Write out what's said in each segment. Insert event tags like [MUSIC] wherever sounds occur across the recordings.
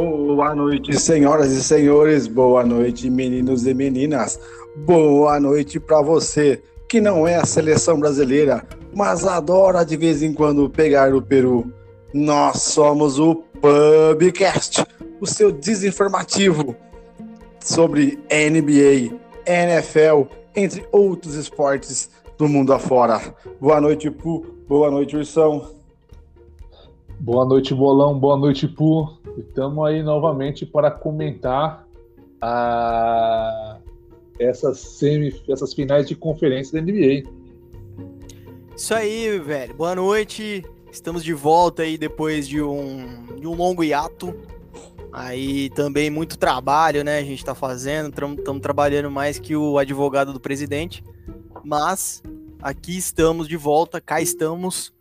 Boa noite, senhoras e senhores. Boa noite, meninos e meninas. Boa noite para você que não é a seleção brasileira, mas adora de vez em quando pegar o Peru. Nós somos o Pubcast, o seu desinformativo sobre NBA, NFL, entre outros esportes do mundo afora. Boa noite, Pu. Boa noite, Ursão. Boa noite, Bolão. Boa noite, Pu. Estamos aí novamente para comentar a... essas, semi... essas finais de conferência da NBA. Isso aí, velho. Boa noite. Estamos de volta aí depois de um, de um longo hiato. Aí também muito trabalho, né? A gente tá fazendo. Estamos trabalhando mais que o advogado do presidente. Mas aqui estamos de volta, cá estamos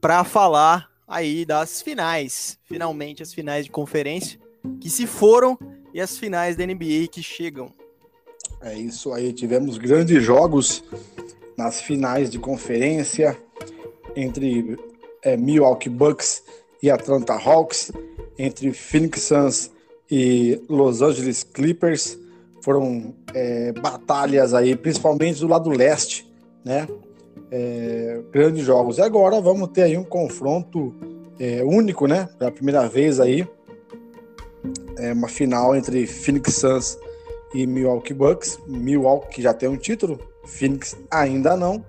para falar aí das finais, finalmente as finais de conferência que se foram e as finais da NBA que chegam. É isso aí, tivemos grandes jogos nas finais de conferência entre é, Milwaukee Bucks e Atlanta Hawks, entre Phoenix Suns e Los Angeles Clippers. Foram é, batalhas aí, principalmente do lado leste, né? É, grandes jogos. E agora vamos ter aí um confronto é, único, né? Pela primeira vez aí, é uma final entre Phoenix Suns e Milwaukee Bucks. Milwaukee já tem um título, Phoenix ainda não.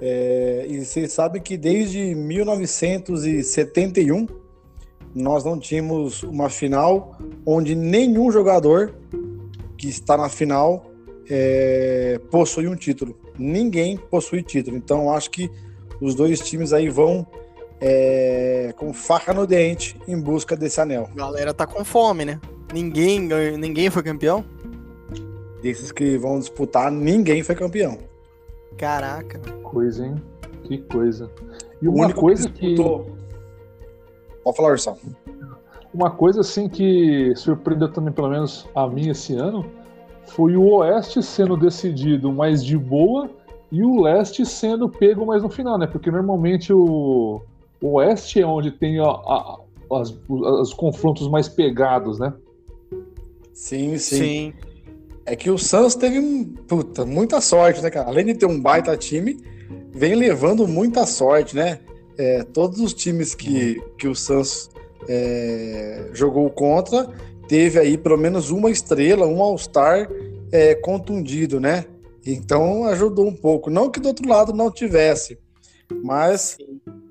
É, e vocês sabem que desde 1971 nós não tínhamos uma final onde nenhum jogador que está na final é, possui um título ninguém possui título. Então acho que os dois times aí vão é, com faca no dente em busca desse anel. A galera tá com fome, né? Ninguém, ninguém foi campeão? Desses que vão disputar, ninguém foi campeão. Caraca. Coisa, hein? Que coisa. E uma coisa que. Disputou... Pode falar, Ursão. Uma coisa assim que surpreendeu também, pelo menos a mim esse ano, foi o Oeste sendo decidido mais de boa e o Leste sendo pego mais no final, né? Porque normalmente o, o Oeste é onde tem a, a, as, os confrontos mais pegados, né? Sim, sim, sim. É que o Suns teve puta, muita sorte, né, cara? Além de ter um baita time, vem levando muita sorte, né? É, todos os times que, que o Suns é, jogou contra teve aí pelo menos uma estrela, um All-Star é, contundido, né? Então ajudou um pouco. Não que do outro lado não tivesse, mas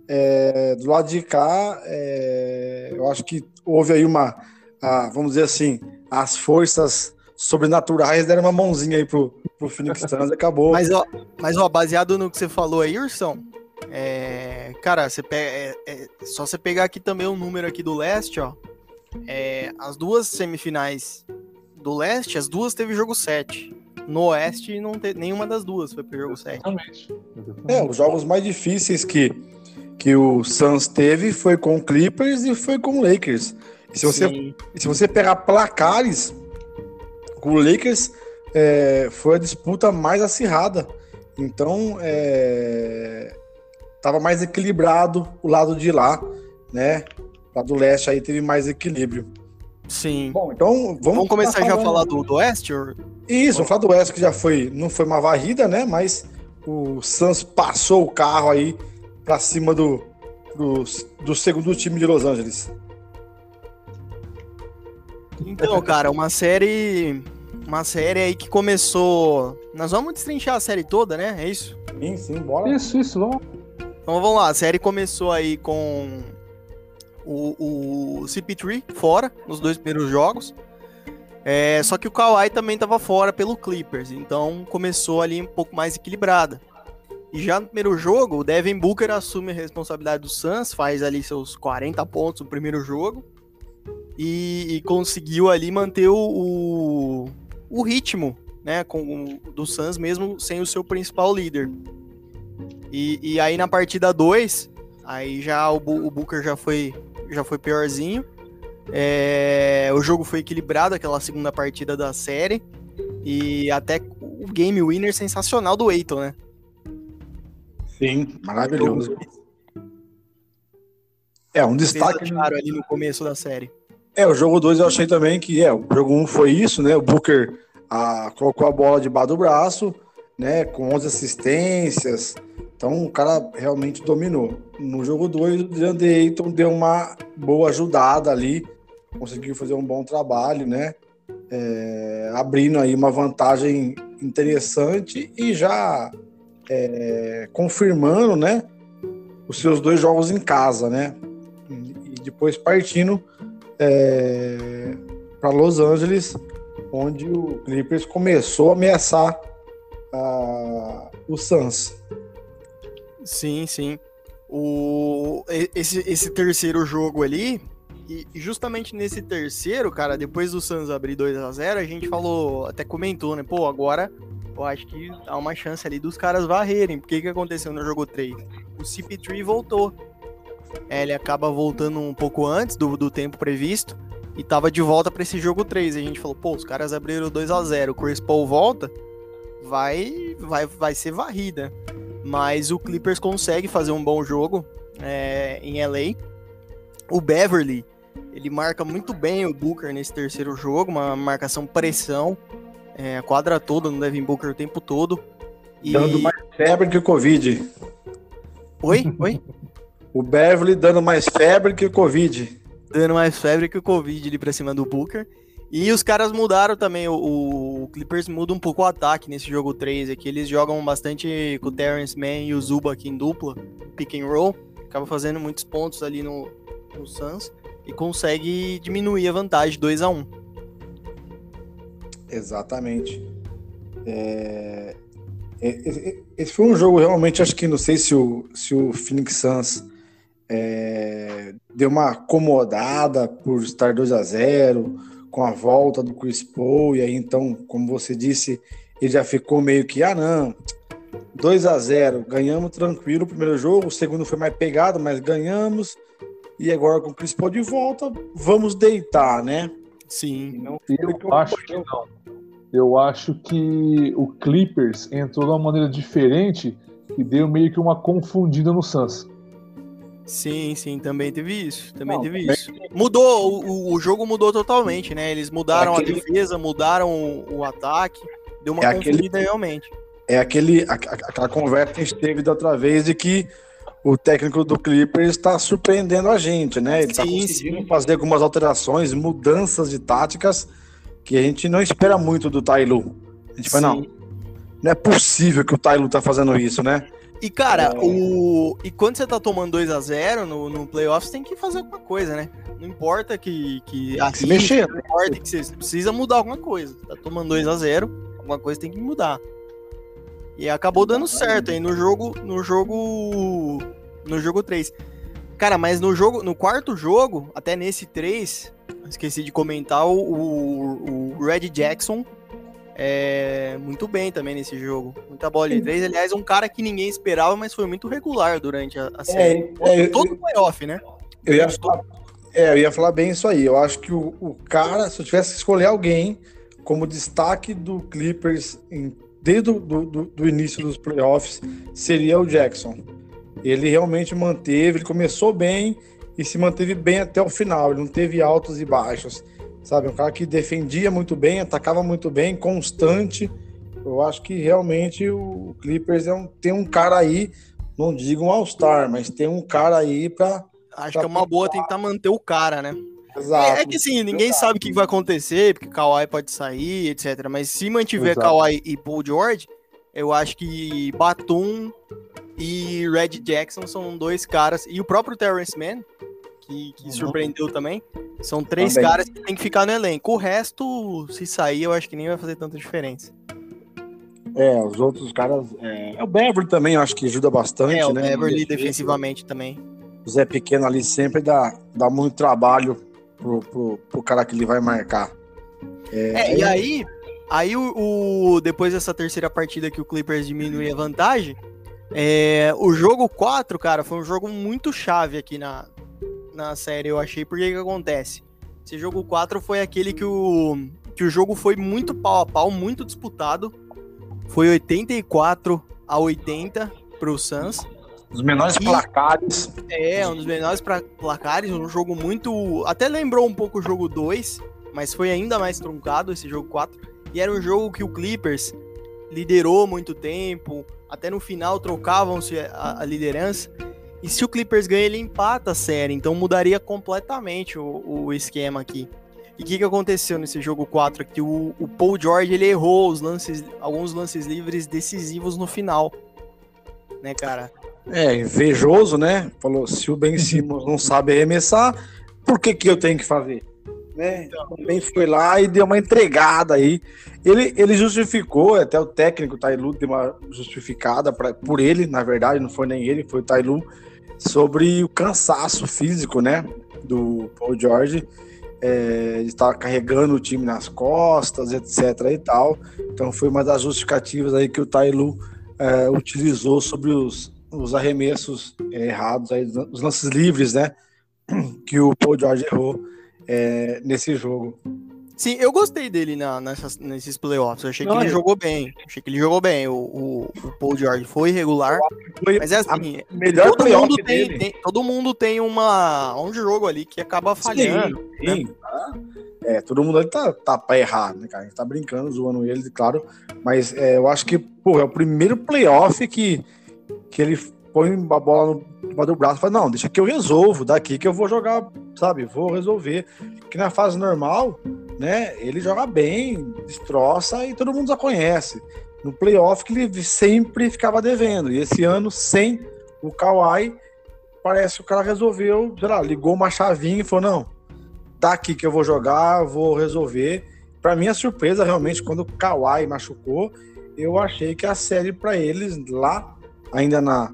é, do lado de cá, é, eu acho que houve aí uma, a, vamos dizer assim, as forças sobrenaturais deram uma mãozinha aí pro, pro Phoenix Suns e acabou. Mas ó, mas, ó, baseado no que você falou aí, Ursão, é, cara, você pega, é, é, só você pegar aqui também o número aqui do leste, ó, é, as duas semifinais do leste, as duas teve jogo 7. No oeste, não teve, nenhuma das duas foi pro jogo 7. Exatamente. É, os jogos mais difíceis que, que o Suns teve foi com o Clippers e foi com o Lakers. E se você, se você pegar placares, com o Lakers é, foi a disputa mais acirrada. Então, é, tava mais equilibrado o lado de lá, né? Lá do leste aí teve mais equilíbrio. Sim. Bom, então vamos, vamos começar já a falar do, do oeste? Ou... Isso, vamos falar do oeste que já foi, não foi uma varrida, né? Mas o Suns passou o carro aí para cima do, do, do segundo time de Los Angeles. Então, [LAUGHS] cara, uma série. Uma série aí que começou. Nós vamos destrinchar a série toda, né? É isso? Sim, sim, bora. Isso, isso, vamos. Então vamos lá, a série começou aí com o, o CP3 fora nos dois primeiros jogos. É, só que o Kawhi também estava fora pelo Clippers, então começou ali um pouco mais equilibrada. E já no primeiro jogo, o Devin Booker assume a responsabilidade do Suns, faz ali seus 40 pontos no primeiro jogo e, e conseguiu ali manter o, o, o ritmo né, com, do Suns mesmo sem o seu principal líder. E, e aí na partida 2, aí já o, o Booker já foi já foi piorzinho. É, o jogo foi equilibrado, aquela segunda partida da série. E até o game winner sensacional do Eiton, né? Sim, maravilhoso. É, um destaque. Claro, ali no começo da série. É, o jogo 2 eu achei também que é, o jogo 1 um foi isso, né? O Booker a, colocou a bola debaixo do braço, né? Com 11 assistências. Então o cara realmente dominou. No jogo 2, o DeAndre Ayton deu uma boa ajudada ali, conseguiu fazer um bom trabalho, né? É, abrindo aí uma vantagem interessante e já é, confirmando, né? Os seus dois jogos em casa, né? E depois partindo é, para Los Angeles, onde o Clippers começou a ameaçar a, o Suns. Sim, sim. O, esse, esse terceiro jogo ali, e justamente nesse terceiro, cara, depois do Suns abrir 2 a 0 a gente falou, até comentou, né? Pô, agora eu acho que há uma chance ali dos caras varrerem. O que, que aconteceu no jogo 3? O CP3 voltou. É, ele acaba voltando um pouco antes do, do tempo previsto e tava de volta para esse jogo 3. E a gente falou, pô, os caras abriram 2 a 0 o Chris Paul volta, vai, vai, vai ser varrida. Mas o Clippers consegue fazer um bom jogo é, em LA. O Beverly, ele marca muito bem o Booker nesse terceiro jogo, uma marcação pressão, é, a quadra toda no Devin Booker o tempo todo. E... Dando mais febre que o Covid. Oi? Oi? [LAUGHS] o Beverly dando mais febre que o Covid. Dando mais febre que o Covid ali pra cima do Booker. E os caras mudaram também, o, o, Clippers muda um pouco o ataque nesse jogo 3 aqui. Eles jogam bastante com o Terrence Mann e o Zuba aqui em dupla, pick and roll. Acaba fazendo muitos pontos ali no, no Suns e consegue diminuir a vantagem 2 a 1 Exatamente. É... Esse foi um jogo realmente, acho que não sei se o, se o Phoenix Suns é... deu uma acomodada por estar 2 a 0 com a volta do Chris Paul, e aí então, como você disse, ele já ficou meio que, ah não, 2 a 0 ganhamos tranquilo o primeiro jogo, o segundo foi mais pegado, mas ganhamos, e agora com o Chris Paul de volta, vamos deitar, né? Sim. Não eu acho que não. Eu acho que o Clippers entrou de uma maneira diferente e deu meio que uma confundida no Suns. Sim, sim, também teve isso. Também Não, teve isso. Mudou, o, o jogo mudou totalmente, né? Eles mudaram é aquele... a defesa, mudaram o, o, ataque, deu uma é confundida aquele... realmente. É aquele, a, aquela conversa que a gente teve da outra vez de que o técnico do Clippers está surpreendendo a gente, né? Ele está conseguindo sim. fazer algumas alterações, mudanças de táticas que a gente não espera muito do Tailu. A gente fala, não, não é possível que o Tailu tá fazendo isso, né? E, cara, é... o. E quando você tá tomando 2 a 0 no, no playoffs, tem que fazer alguma coisa, né? Não importa que. que tem que se mexer. Não importa que você precisa mudar alguma coisa. Tá tomando 2 a 0 alguma coisa tem que mudar. E acabou dando certo aí no jogo. No jogo. No jogo 3. Cara, mas no jogo. No quarto jogo, até nesse 3, esqueci de comentar, o, o, o Red Jackson é, muito bem também nesse jogo. Muita bola de três. Aliás, um cara que ninguém esperava, mas foi muito regular durante a, a série. É, é, todo o playoff, né? Eu ia, falar, é, eu ia falar bem isso aí. Eu acho que o, o cara, se eu tivesse que escolher alguém como destaque do Clippers em, desde o início dos playoffs, seria o Jackson. Ele realmente manteve, ele começou bem e se manteve bem até o final. Ele não teve altos e baixos sabe? Um cara que defendia muito bem, atacava muito bem, constante. Eu acho que realmente o Clippers é um, tem um cara aí, não digo um All-Star, mas tem um cara aí para. Acho pra que é uma boa tentar manter o cara, né? Exato. É, é que assim, ninguém Exato. sabe o que vai acontecer, porque Kawhi pode sair, etc. Mas se mantiver Exato. Kawhi e Paul George, eu acho que Batum e Red Jackson são dois caras. E o próprio Terrence Mann, que, que uhum. surpreendeu também. São três também. caras que tem que ficar no elenco. O resto, se sair, eu acho que nem vai fazer tanta diferença. É, os outros caras. É, é o Beverly também, eu acho que ajuda bastante, é, o né? Beverly defensivamente também. O Zé Pequeno ali sempre dá, dá muito trabalho pro, pro, pro cara que ele vai marcar. É, é e aí, aí o, o, depois dessa terceira partida que o Clippers diminui a vantagem, é, o jogo 4, cara, foi um jogo muito chave aqui na, na série, eu achei. Porque que acontece? Esse jogo 4 foi aquele que o, que o jogo foi muito pau a pau, muito disputado. Foi 84 a 80 pro Suns. Os menores e, placares. É, um dos menores pra, placares, um jogo muito. Até lembrou um pouco o jogo 2, mas foi ainda mais truncado esse jogo 4. E era um jogo que o Clippers liderou muito tempo, até no final trocavam-se a, a, liderança. E se o Clippers ganha, ele empata a série, então mudaria completamente o, o esquema aqui. E o que, que aconteceu nesse jogo 4? Que o, o Paul George ele errou os lances, alguns lances livres decisivos no final. Né, cara? É, invejoso, né? Falou, se o Ben Simmons não sabe arremessar, por que, que eu tenho que fazer? Né? Então, também foi lá e deu uma entregada aí. Ele, ele justificou, até o técnico Tailu deu uma justificada pra, por ele, na verdade, não foi nem ele, foi o Tailu, sobre o cansaço físico, né? Do Paul George. É, ele estava carregando o time nas costas, etc. e tal. Então foi uma das justificativas aí que o Tailu é, utilizou sobre os, os arremessos errados, aí, os lances livres, né? Que o Paul George errou é, nesse jogo. Sim, eu gostei dele na, nessas, nesses playoffs. Eu achei Não, que ele jogou bem. Achei que ele jogou bem. O, o, o Paul George foi irregular. Foi mas é assim, melhor todo mundo tem, tem, todo mundo tem uma, um jogo ali que acaba falhando. Sim, sim. Né? É, todo mundo ali tá, tá pra errar, né, cara? A gente tá brincando, zoando ele, claro. Mas é, eu acho que, pô, é o primeiro playoff que, que ele põe a bola no, do braço e fala, não, deixa que eu resolvo, daqui que eu vou jogar, sabe, vou resolver. Que na fase normal, né, ele joga bem, destroça e todo mundo já conhece. No playoff que ele sempre ficava devendo. E esse ano, sem o Kawhi, parece que o cara resolveu, sei lá, ligou uma chavinha e falou, não, daqui que eu vou jogar, vou resolver. Para minha surpresa, realmente, quando o Kawhi machucou, eu achei que a série para eles lá, ainda na,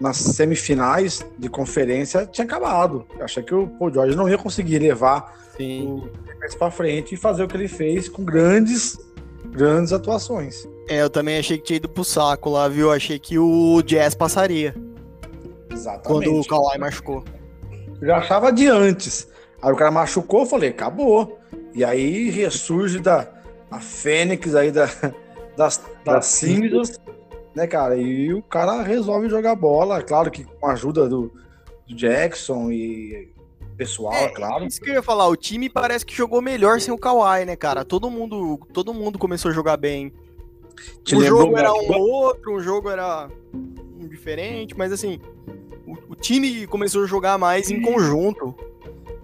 nas semifinais de conferência tinha acabado. Eu achei que o Paul George não ia conseguir levar Sim. o para frente e fazer o que ele fez com grandes, grandes atuações. É, eu também achei que tinha ido pro saco lá, viu? Achei que o Jazz passaria. Exatamente. Quando o Kawhi machucou. Eu já achava de antes. Aí o cara machucou, eu falei, acabou. E aí ressurge da a Fênix aí da, [LAUGHS] das, das cinzas né, cara? E o cara resolve jogar bola, claro que com a ajuda do, do Jackson e pessoal, é, é, claro. Isso que eu ia falar, o time parece que jogou melhor sem o Kawhi, né, cara? Todo mundo, todo mundo começou a jogar bem. Te um jogo era um outro, um jogo era um diferente, mas assim, o, o time começou a jogar mais em conjunto.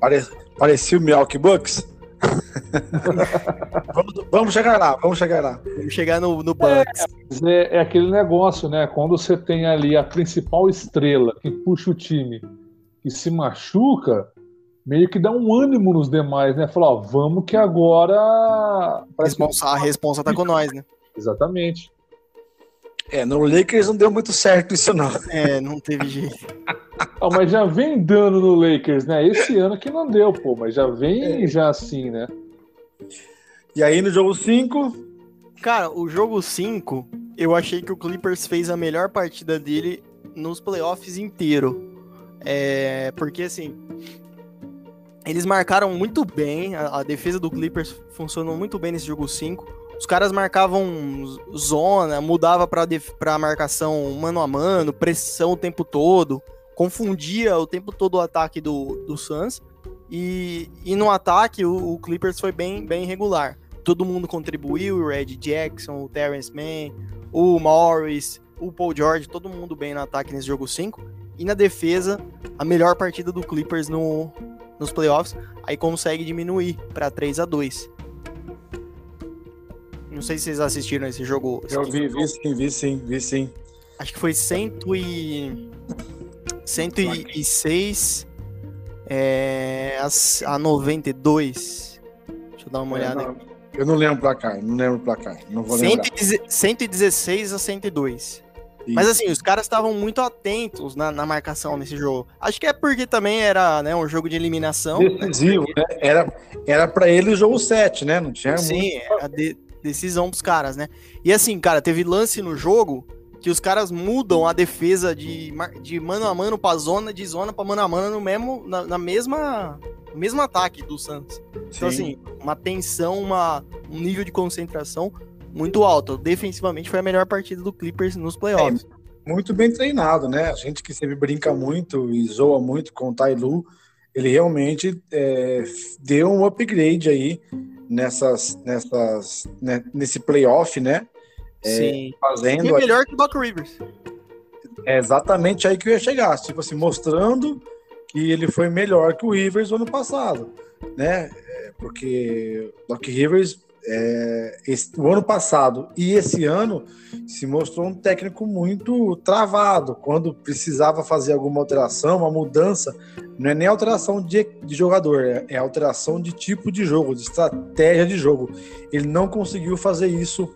Pare, parecia o Milwaukee Bucks [LAUGHS] vamos, vamos, chegar lá, vamos chegar lá. Vamos chegar no, no Bucks. É, é, aquele negócio, né? Quando você tem ali a principal estrela que puxa o time e se machuca, meio que dá um ânimo nos demais, né? Falar, ó, vamos que agora. Responsa, que... A responsa tá com nós, né? Exatamente. É, no Lakers não deu muito certo isso, não. É, não teve jeito. [LAUGHS] Ah, mas já vem dando no Lakers, né? Esse ano que não deu, pô, mas já vem é. já assim, né? E aí no jogo 5? Cara, o jogo 5, eu achei que o Clippers fez a melhor partida dele nos playoffs inteiro. É, porque assim, eles marcaram muito bem, a, a defesa do Clippers funcionou muito bem nesse jogo 5 os caras marcavam zona, mudava para marcação mano a mano, pressão o tempo todo, confundia o tempo todo o ataque do, do Suns. E, e no ataque o, o Clippers foi bem, bem regular. Todo mundo contribuiu, o Red Jackson, o Terrence Mann, o Morris, o Paul George, todo mundo bem no ataque nesse jogo 5. E na defesa, a melhor partida do Clippers no, nos playoffs, aí consegue diminuir para 3 a 2 não sei se vocês assistiram esse jogo. Eu vi, vi sim, vi sim, vi sim. Acho que foi cento e... 106 é, a, a 92. Deixa eu dar uma olhada não, aqui. Eu não lembro o placar, não lembro o placar. Não vou 116 a 102. Isso. Mas assim, os caras estavam muito atentos na, na, marcação nesse jogo. Acho que é porque também era né, um jogo de eliminação. Decisivo, né? né? Era, era pra ele o jogo 7, né? Não tinha Sim, muito... era de, decisão dos caras, né? E assim, cara, teve lance no jogo que os caras mudam a defesa de, de mano a mano pra zona, de zona pra mano a mano no mesmo, na, na mesma, mesmo ataque do Santos. Então, assim, uma tensão, uma, um nível de concentração muito alto. Defensivamente foi a melhor partida do Clippers nos playoffs. É, muito bem treinado, né? A gente que sempre brinca muito e zoa muito com o Tailu, ele realmente é, deu um upgrade aí nessas, nessas, né, nesse playoff, né? É, Sim. Fazendo. E é melhor que o Doc Rivers. É exatamente aí que eu ia chegar, tipo assim, mostrando que ele foi melhor que o Rivers no ano passado, né? É, porque Doc Rivers é, esse, o ano passado e esse ano se mostrou um técnico muito travado. Quando precisava fazer alguma alteração, uma mudança, não é nem alteração de, de jogador, é, é alteração de tipo de jogo, de estratégia de jogo. Ele não conseguiu fazer isso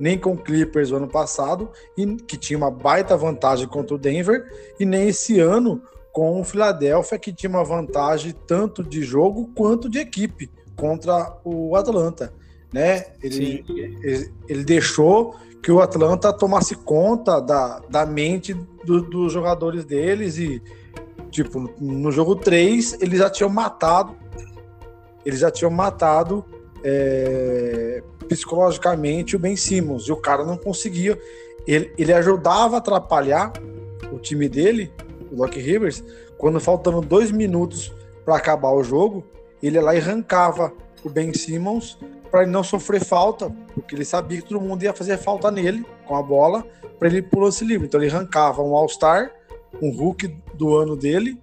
nem com o Clippers o ano passado, e, que tinha uma baita vantagem contra o Denver, e nem esse ano com o Philadelphia, que tinha uma vantagem tanto de jogo quanto de equipe contra o Atlanta né? Ele, ele, ele, deixou que o Atlanta tomasse conta da, da mente do, dos jogadores deles e, tipo, no jogo 3, eles já tinham matado eles já tinham matado é, psicologicamente o Ben Simmons. E o cara não conseguia. Ele, ele ajudava a atrapalhar o time dele, o Doc Rivers, quando faltando dois minutos para acabar o jogo, ele ia lá e arrancava o Ben Simmons para ele não sofrer falta, porque ele sabia que todo mundo ia fazer falta nele com a bola para ele pro lance livre. Então ele arrancava um All-Star, um Hulk do ano dele,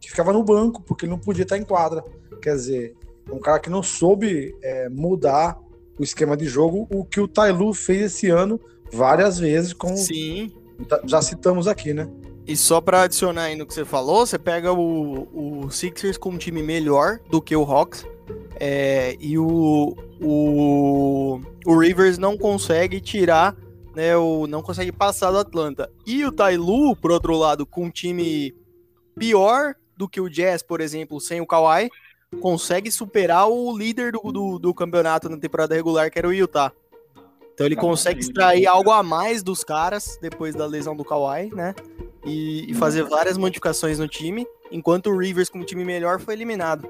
que ficava no banco, porque ele não podia estar em quadra. Quer dizer, um cara que não soube é, mudar o esquema de jogo, o que o Tailu fez esse ano várias vezes, com Sim. já citamos aqui, né? E só para adicionar aí no que você falou, você pega o, o Sixers com um time melhor do que o Hawks, é, e o, o, o Rivers não consegue tirar, né, o, não consegue passar do Atlanta. E o Tailu, por outro lado, com um time pior do que o Jazz, por exemplo, sem o Kawhi, consegue superar o líder do, do, do campeonato na temporada regular, que era o Utah. Então ele consegue extrair algo a mais dos caras depois da lesão do Kawhi, né? E, e fazer várias modificações no time, enquanto o Rivers, com um time melhor, foi eliminado.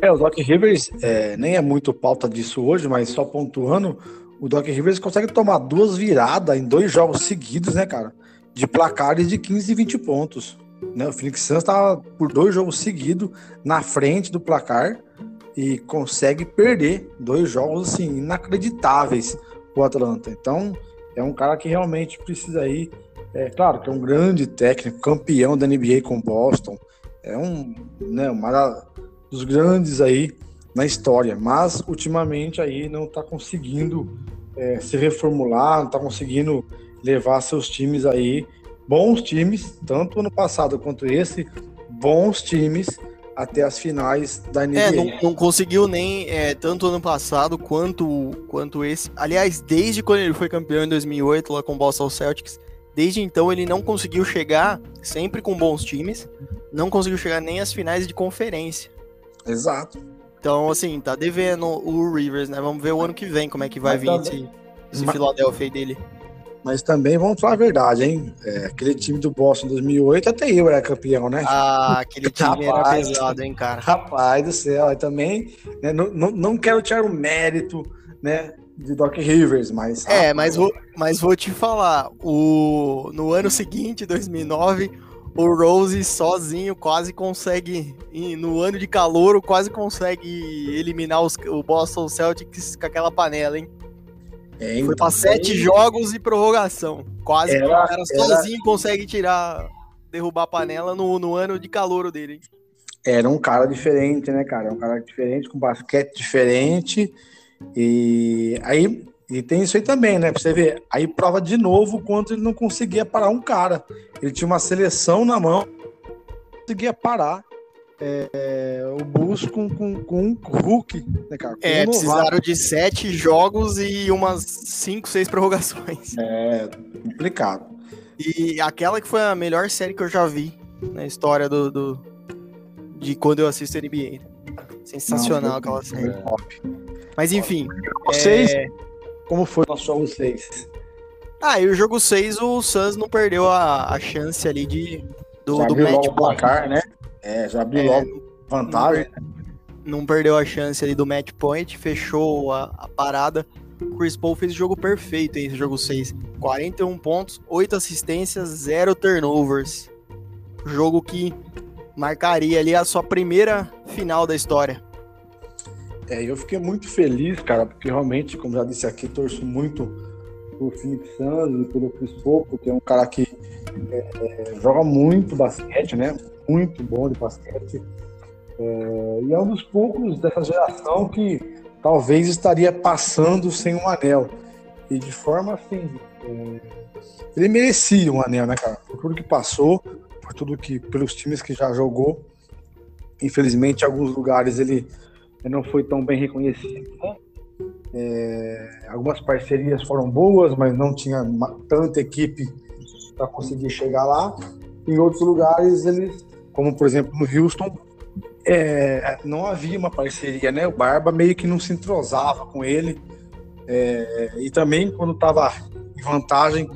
É, o Doc Rivers é, nem é muito pauta disso hoje, mas só pontuando, o Doc Rivers consegue tomar duas viradas em dois jogos seguidos, né, cara? De placares de 15 e 20 pontos. Né? O Phoenix Suns estava por dois jogos seguidos na frente do placar e consegue perder dois jogos assim inacreditáveis o Atlanta. Então é um cara que realmente precisa ir. É claro que é um grande técnico, campeão da NBA com Boston. É um, né, uma dos grandes aí na história, mas ultimamente aí não está conseguindo é, se reformular, não está conseguindo levar seus times aí, bons times, tanto ano passado quanto esse, bons times até as finais da NBA. É, não, não conseguiu nem é, tanto ano passado quanto, quanto esse. Aliás, desde quando ele foi campeão em 2008 lá com o Boston Celtics, desde então ele não conseguiu chegar, sempre com bons times, não conseguiu chegar nem às finais de conferência. Exato. Então, assim, tá devendo o Rivers, né? Vamos ver o ano que vem como é que vai Mas vir também... esse, esse. Philadelphia dele. Mas também vamos falar a verdade, hein? É, aquele time do Boston em 2008, até eu era campeão, né? Ah, aquele [LAUGHS] time rapaz, era pesado, hein, cara? Rapaz do céu, eu também né, não, não, não quero tirar o mérito, né? De Doc Rivers, mas. É, mas vou, mas vou te falar. O, no ano seguinte, 2009, o Rose sozinho quase consegue, no ano de calor, quase consegue eliminar os, o Boston Celtics com aquela panela, hein? É, então, Foi pra sete jogos e prorrogação. Quase era, o cara sozinho era... consegue tirar, derrubar a panela no, no ano de calor dele. Hein? Era um cara diferente, né, cara? Um cara diferente, com basquete diferente. E aí e tem isso aí também, né? Pra você ver. Aí prova de novo o quanto ele não conseguia parar um cara. Ele tinha uma seleção na mão, conseguia parar é, o Bulls com, com, com um Hulk, né, cara? Com é, um precisaram de sete jogos e umas cinco, seis prorrogações. [LAUGHS] É, complicado. E aquela que foi a melhor série que eu já vi na história do, do de quando eu assisto NBA. Sensacional não, aquela série. É. Mas enfim. Vocês. É... Como foi o jogo 6? Ah, e o jogo 6 o Suns não perdeu a, a chance ali de do, já do match o placar, né? É, já abriu é, logo vantagem. Não, não, perdeu a chance ali do match point, fechou a, a parada o Chris Paul fez o jogo perfeito em jogo 6. 41 pontos, 8 assistências, 0 turnovers. Jogo que marcaria ali a sua primeira final da história. É, eu fiquei muito feliz, cara, porque realmente, como já disse aqui, torço muito pro Phoenix Suns e pelo Chris Paul, porque é um cara que é, é, joga muito basquete, né? Muito bom de basquete. É, e é um dos poucos dessa geração que talvez estaria passando sem um anel. E de forma assim. É, ele merecia um anel, né, cara? Por tudo que passou, por tudo que. pelos times que já jogou. Infelizmente, em alguns lugares ele não foi tão bem reconhecido. Né? É, algumas parcerias foram boas, mas não tinha tanta equipe para conseguir chegar lá. Em outros lugares, eles, como por exemplo no Houston, é, não havia uma parceria, né? O Barba meio que não se entrosava com ele. É, e também quando estava em vantagem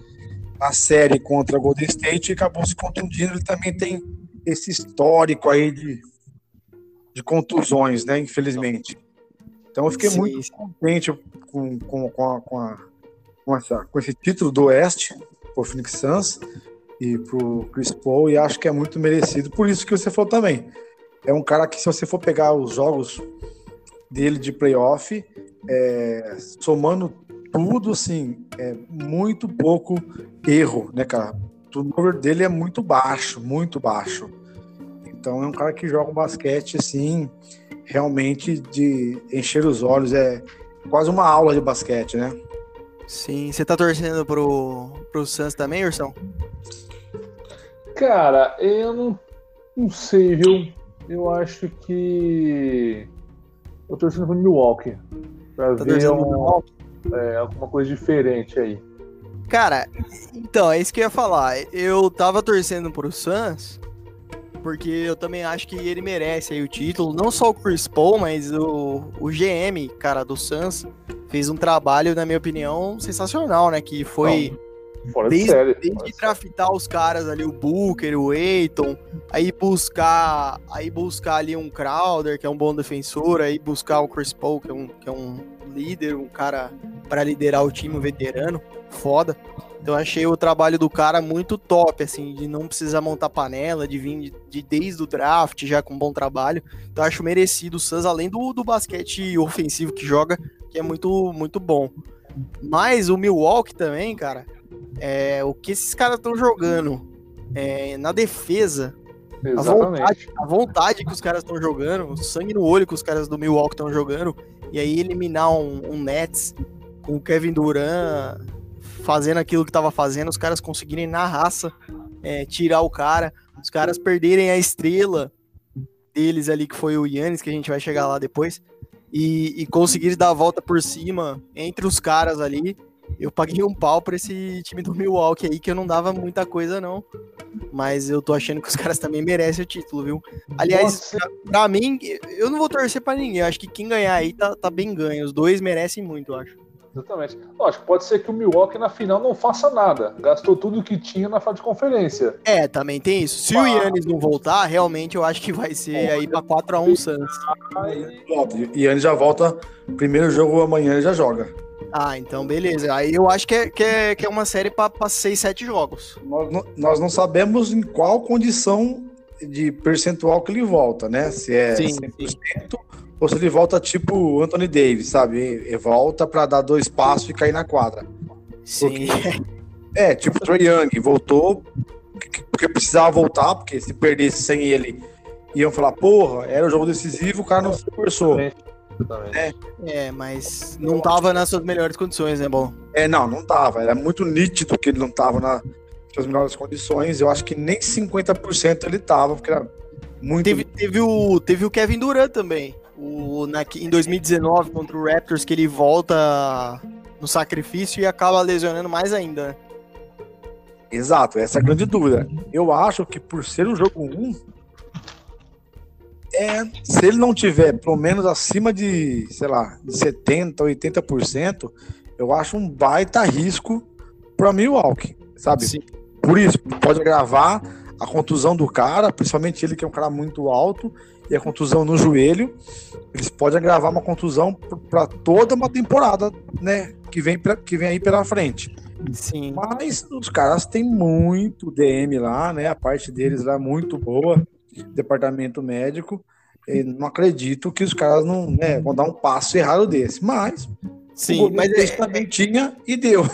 na série contra Golden State, acabou se contundindo. Ele também tem esse histórico aí de, de contusões, né? Infelizmente. Então eu fiquei sim, muito contente com, com, com, a, com, a, com, essa, com esse título do Oeste, pro Phoenix Suns e pro Chris Paul, e acho que é muito merecido. Por isso que você falou também é um cara que, se você for pegar os jogos dele de playoff, é, somando tudo, assim, é muito pouco erro, né, cara? O número dele é muito baixo, muito baixo. Então é um cara que joga um basquete, assim, realmente de encher os olhos. É quase uma aula de basquete, né? Sim. Você tá torcendo pro, pro Suns também, Ursão? Cara, eu não, não sei, viu? eu acho que eu tô torcendo pro Milwaukee. Pra tá ver um, é, alguma coisa diferente aí. Cara, então, é isso que eu ia falar. Eu tava torcendo pro Suns, porque eu também acho que ele merece aí o título. Não só o Chris Paul, mas o, o GM, cara, do Suns, fez um trabalho, na minha opinião, sensacional, né? Que foi. Fora desde, de série. Desde draftar os caras ali, o Booker, o Eiton, aí buscar, aí buscar ali um Crowder, que é um bom defensor, aí buscar o Chris Paul, que é um, que é um líder, um cara para liderar o time, um veterano, foda. Então achei o trabalho do cara muito top, assim, de não precisar montar panela, de vir de, de desde o draft já com um bom trabalho. Então acho merecido o Suns, além do, do basquete ofensivo que joga, que é muito, muito bom. Mas o Milwaukee também, cara, é, o que esses caras estão jogando é, na defesa, a vontade, a vontade, que os caras estão jogando, o sangue no olho que os caras do Milwaukee estão jogando, e aí eliminar um, um, Nets com o Kevin Durant fazendo aquilo que estava fazendo, os caras conseguirem na raça é, tirar o cara, os caras perderem a estrela deles ali, que foi o Yannis, que a gente vai chegar lá depois, e, e conseguir dar a volta por cima entre os caras ali eu paguei um pau pra esse time do Milwaukee aí, que eu não dava muita coisa, não. Mas eu tô achando que os [LAUGHS] caras também merecem o título, viu? Aliás, pra, pra, mim, eu não vou torcer pra ninguém. Eu acho que quem ganhar aí tá, tá bem ganho. Os dois merecem muito, eu acho. Exatamente. Lógico, pode ser que o Milwaukee na final não faça nada. Gastou tudo que tinha na fase de conferência. É, também tem isso. Se o Yannis não voltar, realmente eu acho que vai ser aí pra 4x1 Suns. E Yannis já volta. Primeiro jogo amanhã ele já joga. Ah, então beleza. Aí eu acho que é, que é, que é uma série para 6, 7 jogos. Nós não, nós não sabemos em qual condição de percentual que ele volta, né? Se é Sim, 100% sim. Ou se ele volta tipo Anthony Davis, sabe? Ele volta para dar dois passos e cair na quadra. Sim. Porque, é, tipo Trey Young, voltou porque precisava voltar, porque se perdesse sem ele, iam falar, porra, era o jogo decisivo, o cara não se esforçou. É. é, mas não tava nas suas melhores condições, né, bom? É, não, não tava. Era muito nítido que ele não tava nas suas melhores condições. Eu acho que nem 50% ele tava, porque era muito. Teve, teve, o, teve o Kevin Durant também. O, na, em 2019 contra o Raptors, que ele volta no sacrifício e acaba lesionando mais ainda, né? Exato, essa é a grande dúvida. Eu acho que por ser um jogo 1, é, se ele não tiver pelo menos acima de, sei lá, de 70%, 80%, eu acho um baita risco para Milwaukee, sabe? Sim. Por isso, pode agravar a contusão do cara, principalmente ele que é um cara muito alto, e a contusão no joelho, eles podem agravar uma contusão para toda uma temporada, né? Que vem, pra, que vem aí pela frente. Sim. Mas os caras têm muito DM lá, né? A parte deles lá é muito boa, departamento médico. Eu não acredito que os caras não né, vão dar um passo errado desse. Mas Sim, mas é, também tinha e deu.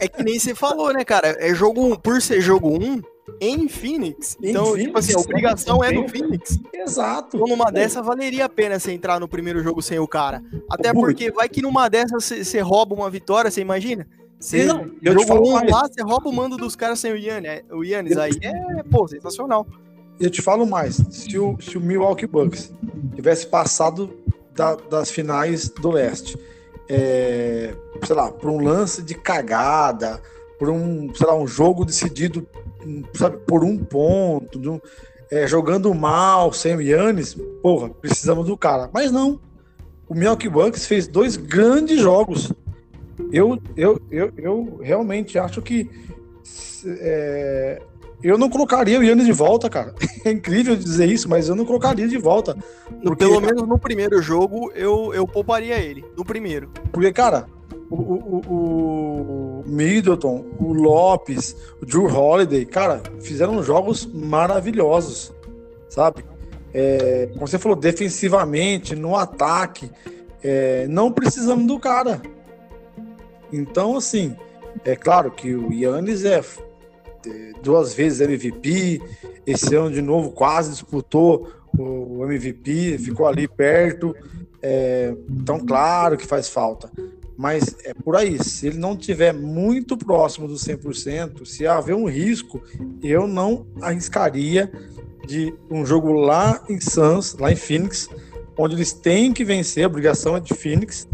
É que nem você falou, né, cara? É jogo 1, por ser jogo 1, em Phoenix. Em então, Phoenix, tipo assim, a obrigação é no Phoenix. Exato. Então, numa dessa, valeria a pena você entrar no primeiro jogo sem o cara. Até porque vai que numa dessas você rouba uma vitória, você imagina? Você não, jogo 1 um lá, você rouba o mando dos caras sem o Yannis. É, o Yannis eu... aí é, pô, sensacional. Eu te falo mais, se o, se o Milwaukee Bucks tivesse passado da, das finais do leste é, sei lá, por um lance de cagada, por um, sei lá, um jogo decidido sabe, por um ponto, é, jogando mal, sem o Yannis, porra, precisamos do cara. Mas não. O Milwaukee Bucks fez dois grandes jogos. Eu, eu, eu, eu realmente acho que é, eu não colocaria o Yannis de volta, cara. [LAUGHS] É incrível dizer isso, mas eu não colocaria de volta. Porque, Pelo menos no primeiro jogo, eu, eu pouparia ele. No primeiro. Porque, cara, o, o, o Middleton, o Lopes, o Drew Holiday, cara, fizeram jogos maravilhosos, sabe? É, como você falou, defensivamente, no ataque, é, não precisamos do cara. Então, assim, é claro que o Yannis é duas vezes MVP, esse ano de novo quase disputou o MVP, ficou ali perto. É, então, claro que faz falta. Mas é por aí, se ele não tiver muito próximo do 100%, se haver um risco, eu não arriscaria de um jogo lá em Suns, lá em Phoenix, onde eles têm que vencer, a obrigação é de Phoenix.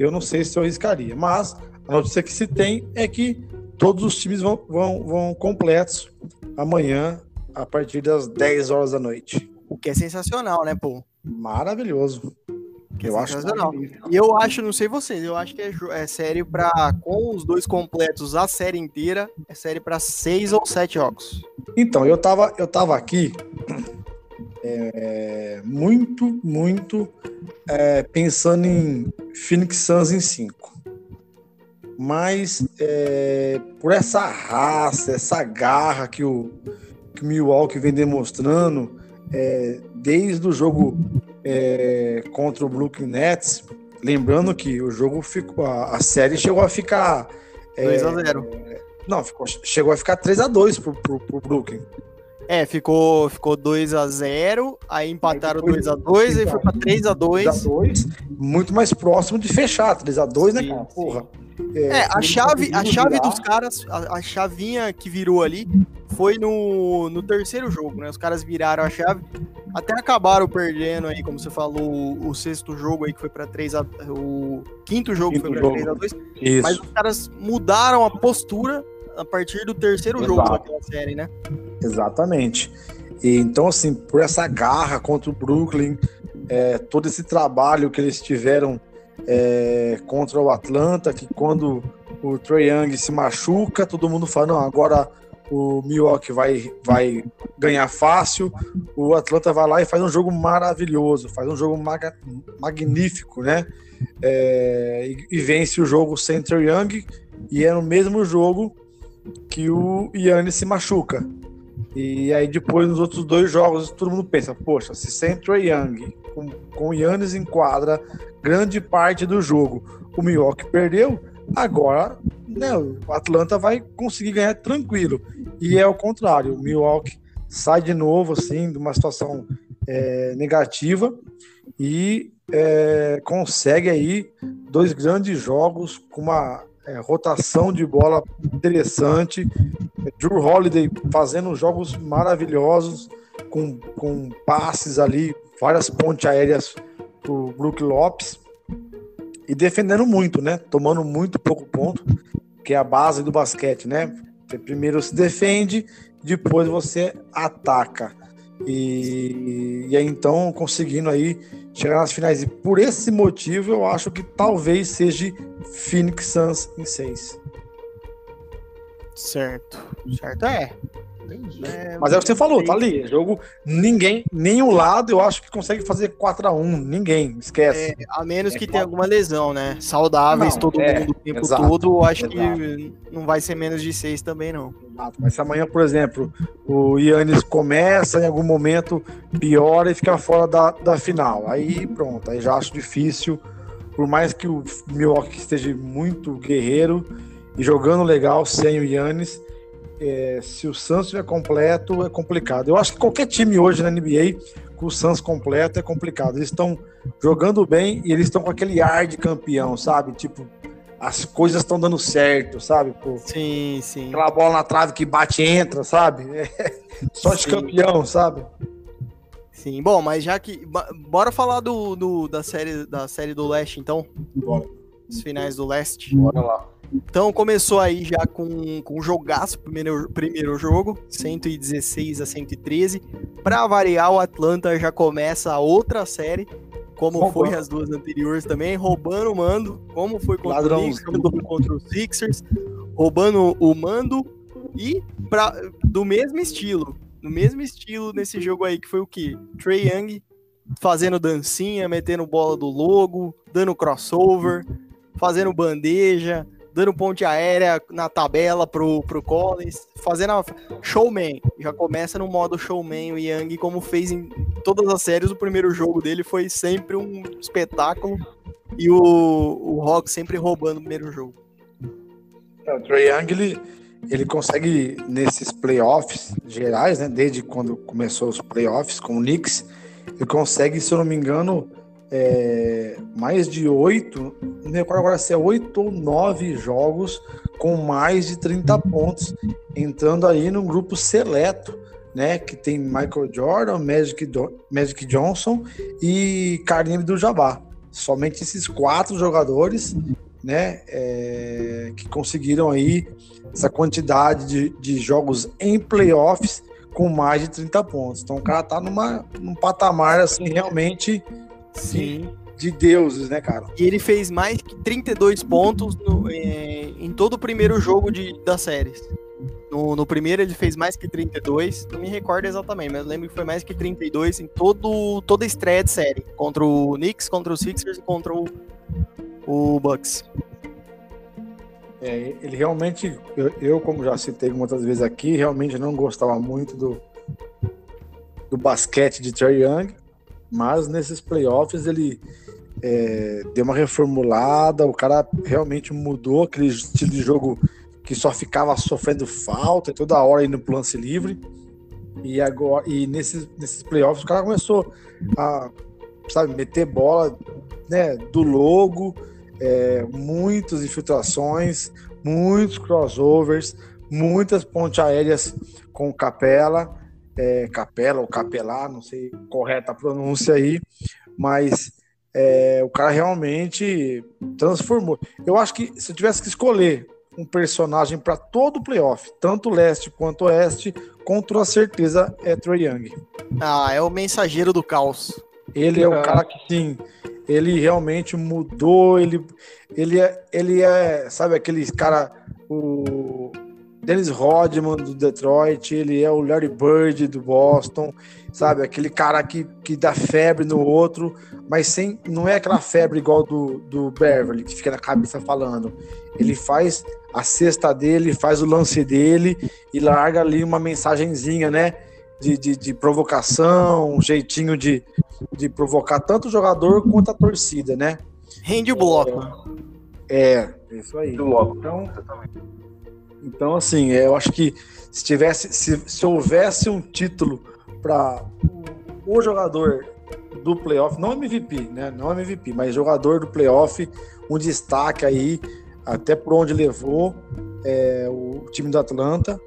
Eu não sei se eu arriscaria, mas a notícia que se tem é que todos os times vão, vão, vão completos amanhã, a partir das 10 horas da noite. O que é sensacional, né, pô? Maravilhoso. Eu é acho E eu acho, não sei vocês, eu acho que é, é série para com os dois completos a série inteira, é série para seis ou sete jogos. Então, eu tava, eu tava aqui é, muito, muito é, pensando em Phoenix Suns em cinco. Mas é, por essa raça, essa garra que o, que o Milwaukee vem demonstrando é, desde o jogo é, contra o Brooklyn Nets, lembrando que o jogo ficou, a, a série chegou a ficar 2 a 0. Não, ficou, chegou a ficar 3 a 2 pro, pro, pro Brooklyn. É, ficou, ficou 2 a 0 aí empataram 2 a 2 aí foi pra 3 a 2 Muito mais próximo de fechar, 3 a 2 né, cara? Porra. É, é a chave, a chave dos caras, a, a, chavinha que virou ali foi no, no terceiro jogo, né? Os caras viraram a chave, até acabaram perdendo aí, como você falou, o, o sexto jogo aí que foi para 3 a o quinto jogo quinto foi para 3 a 2. Isso. Mas os caras mudaram a postura a partir do terceiro Exato. jogo daquela série, né? Exatamente. E, então, assim, por essa garra contra o Brooklyn, é, todo esse trabalho que eles tiveram é, contra o Atlanta, que quando o Trae Young se machuca, todo mundo fala, não, agora o Milwaukee vai, vai ganhar fácil, o Atlanta vai lá e faz um jogo maravilhoso, faz um jogo mag magnífico, né? É, e, e, vence o jogo sem Trae Young, e é no mesmo jogo que o Yannis se machuca. E aí depois nos outros dois jogos todo mundo pensa, poxa, se sem Trae Young, com, com Yannis em quadra, grande parte do jogo. O Milwaukee perdeu, agora né, o Atlanta vai conseguir ganhar tranquilo. E é o contrário, o Milwaukee sai de novo assim de uma situação é, negativa e é, consegue aí dois grandes jogos com uma é, rotação de bola interessante. Drew Holiday fazendo jogos maravilhosos com, com passes ali, várias pontes aéreas pro Brook Lopes e defendendo muito, né? Tomando muito pouco ponto, que é a base do basquete, né? Você primeiro se defende, depois você ataca. E, e aí então conseguindo aí chegar nas finais. E por esse motivo eu acho que talvez seja Phoenix Suns em seis. Certo, certo é. É, Mas é o que você falou, tá ali. Jogo, ninguém, nenhum lado eu acho que consegue fazer 4x1. Ninguém, esquece. É, a menos é que tenha alguma lesão, né? Saudáveis não, todo é, mundo o tempo exato, todo, acho exato. que não vai ser menos de 6 também, não. Mas se amanhã, por exemplo, o Yannis começa em algum momento, piora e fica fora da, da final. Aí pronto, aí já acho difícil. Por mais que o Milwaukee esteja muito guerreiro e jogando legal sem o Yannis é, se o Santos estiver completo, é complicado. Eu acho que qualquer time hoje na NBA, com o Santos completo, é complicado. Eles estão jogando bem e eles estão com aquele ar de campeão, sabe? Tipo, as coisas estão dando certo, sabe? Pô, sim, sim. Aquela bola na trave que bate e entra, sabe? É, [LAUGHS] só de sim. campeão, sabe? Sim, bom, mas já que. Bora falar do, do, da, série, da série do Leste, então? Bora. Os finais do Leste. Bora lá. Então começou aí já com, com um jogaço, primeiro, primeiro jogo, 116 a 113. Para variar, o Atlanta já começa a outra série, como Roubando. foi as duas anteriores também, roubando o mando, como foi contra Ladrão. o Knicks, como foi contra os Sixers, roubando o mando e pra, do mesmo estilo, no mesmo estilo nesse jogo aí, que foi o que? Trey Young fazendo dancinha, metendo bola do logo, dando crossover, fazendo bandeja, dando ponte aérea na tabela pro, pro Collins, fazendo a showman. Já começa no modo showman o Young, como fez em todas as séries. O primeiro jogo dele foi sempre um espetáculo e o, o Rock sempre roubando o primeiro jogo. É, o Trae Young, ele, ele consegue nesses playoffs gerais, né, desde quando começou os playoffs com o Knicks, ele consegue, se eu não me engano, é, mais de oito, não recordo agora se é oito ou nove jogos com mais de 30 pontos, entrando aí num grupo seleto, né? Que tem Michael Jordan, Magic, Do Magic Johnson e Karim do Jabá. Somente esses quatro jogadores, né? É, que conseguiram aí essa quantidade de, de jogos em playoffs com mais de 30 pontos. Então o cara tá numa, num patamar assim realmente Sim. De, deuses, né, cara? E ele fez mais que 32 pontos no, é, em todo o primeiro jogo de, das séries. No, no, primeiro ele fez mais que 32, não me recordo exatamente, mas lembro que foi mais que 32 em todo, toda a estreia de série. Contra o Knicks, contra o Sixers e contra o, o Bucks. É, ele realmente, eu, eu, como já citei muitas vezes aqui, realmente não gostava muito do, do basquete de Trey Young mas nesses playoffs ele é, deu uma reformulada, o cara realmente mudou aquele estilo de jogo que só ficava sofrendo falta toda hora indo pro lance livre. E agora e nesses, nesses playoffs o cara começou a sabe, meter bola né, do logo, é, muitas infiltrações, muitos crossovers, muitas pontes aéreas com capela é, Capela ou Capelar, não sei correta a pronúncia aí, mas é, o cara realmente transformou. Eu acho que se eu tivesse que escolher um personagem para todo o playoff, tanto leste quanto oeste, com toda certeza é Troy Young. Ah, é o mensageiro do caos. Ele é o cara que sim, ele realmente mudou, ele, ele, é, ele é, sabe, aquele cara, o, Dennis Rodman do Detroit, ele é o Larry Bird do Boston, sabe? Aquele cara que, que dá febre no outro, mas sem não é aquela febre igual do, do Beverly, que fica na cabeça falando. Ele faz a cesta dele, faz o lance dele e larga ali uma mensagenzinha, né? De, de, de provocação, um jeitinho de, de provocar tanto o jogador quanto a torcida, né? Rende o bloco. É, é isso aí. Então, então, assim, eu acho que se tivesse, se, se houvesse um título para o jogador do playoff, não MVP, né? Não MVP, mas jogador do playoff, um destaque aí, até por onde levou é, o time do Atlanta.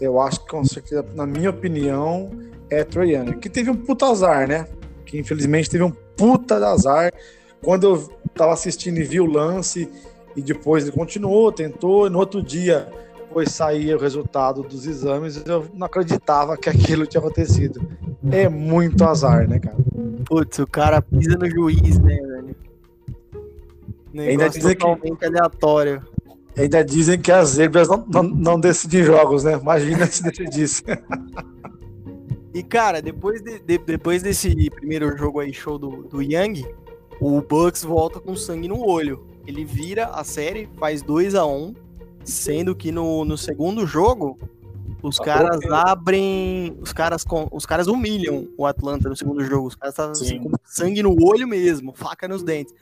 Eu acho que com certeza, na minha opinião, é Young, que teve um puta azar, né? Que infelizmente teve um puta azar. Quando eu tava assistindo e vi o lance, e depois ele continuou, tentou, e no outro dia depois saía o resultado dos exames, eu não acreditava que aquilo tinha acontecido. É muito azar, né, cara? Putz, o cara pisa no juiz, né, velho? Negócio Ainda dizer totalmente que... aleatório. ainda dizem que as zebras não, não, não decidem jogos, né? Imagina se decidisse. [LAUGHS] E, cara, depois, de, de, depois desse primeiro jogo aí, show do, do Young, o Bucks volta com sangue no olho. Ele vira a série, faz 2 a 1 um, sendo que no, no segundo jogo, os caras abrem. Os caras, com, os caras humilham o Atlanta no segundo jogo. Os caras estavam assim, com sangue no olho mesmo, faca nos dentes.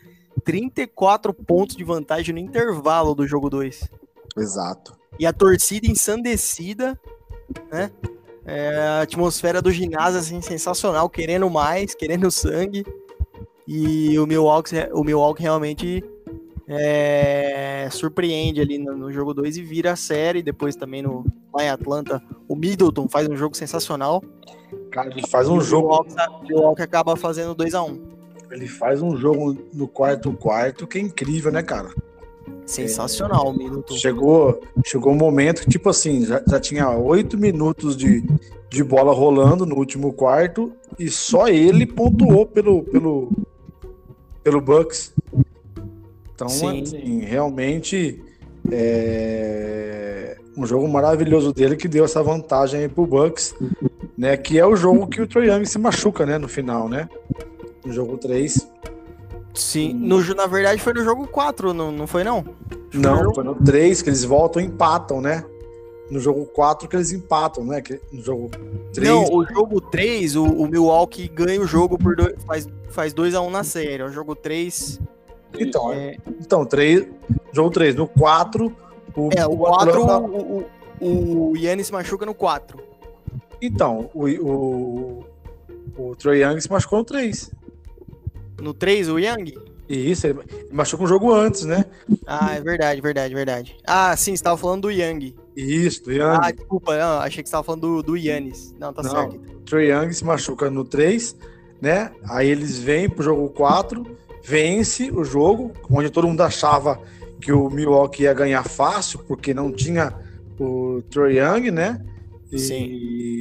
34 pontos de vantagem no intervalo do jogo 2. Exato. E a torcida ensandecida, né? É, a atmosfera do ginásio, assim, sensacional, querendo mais, querendo sangue. E o Milwaukee, o Milwaukee realmente é, surpreende ali no, no jogo 2 e vira a série. Depois também no, lá em Atlanta, o Middleton faz um jogo sensacional. Cara, ele faz um jogo. O Milwaukee acaba fazendo 2 a 1 um. Ele faz um jogo no quarto quarto que é incrível, né, cara? Sensacional, é, Middleton. Chegou, chegou um momento que, tipo assim, já, já tinha oito minutos de, de bola rolando no último quarto e só ele pontuou pelo, pelo, pelo Bucks. Então, Sim. assim, realmente é um jogo maravilhoso dele que deu essa vantagem aí pro Bucks, né? Que é o jogo que o Troy Young se machuca, né? No final, né? No jogo 3. Sim, no, na verdade foi no jogo 4, não, não foi não? Foi não, no foi no 3 que eles voltam e empatam, né? No jogo 4 que eles empatam, né? Que, no jogo 3. Não, o jogo 3, o, o Milwaukee ganha o jogo por dois, faz, faz 2x1 um na série. O jogo 3. Então, é... então 3, jogo 3. No 4, o. É, o 4, Atlanta... o, o, o Yannis machuca no 4. Então, o, o, o Troy Young se machucou no 3. No 3, o Young? Isso, ele machucou um jogo antes, né? Ah, é verdade, verdade, verdade. Ah, sim, você tava falando do Young. Isso, do Young. Ah, desculpa, não, achei que você tava falando do, do Yannis. Não, tá não, certo. O Trey Young se machuca no 3, né? Aí eles vêm pro jogo 4, vence o jogo, onde todo mundo achava que o Milwaukee ia ganhar fácil, porque não tinha o Trey Young, né? E, Sim.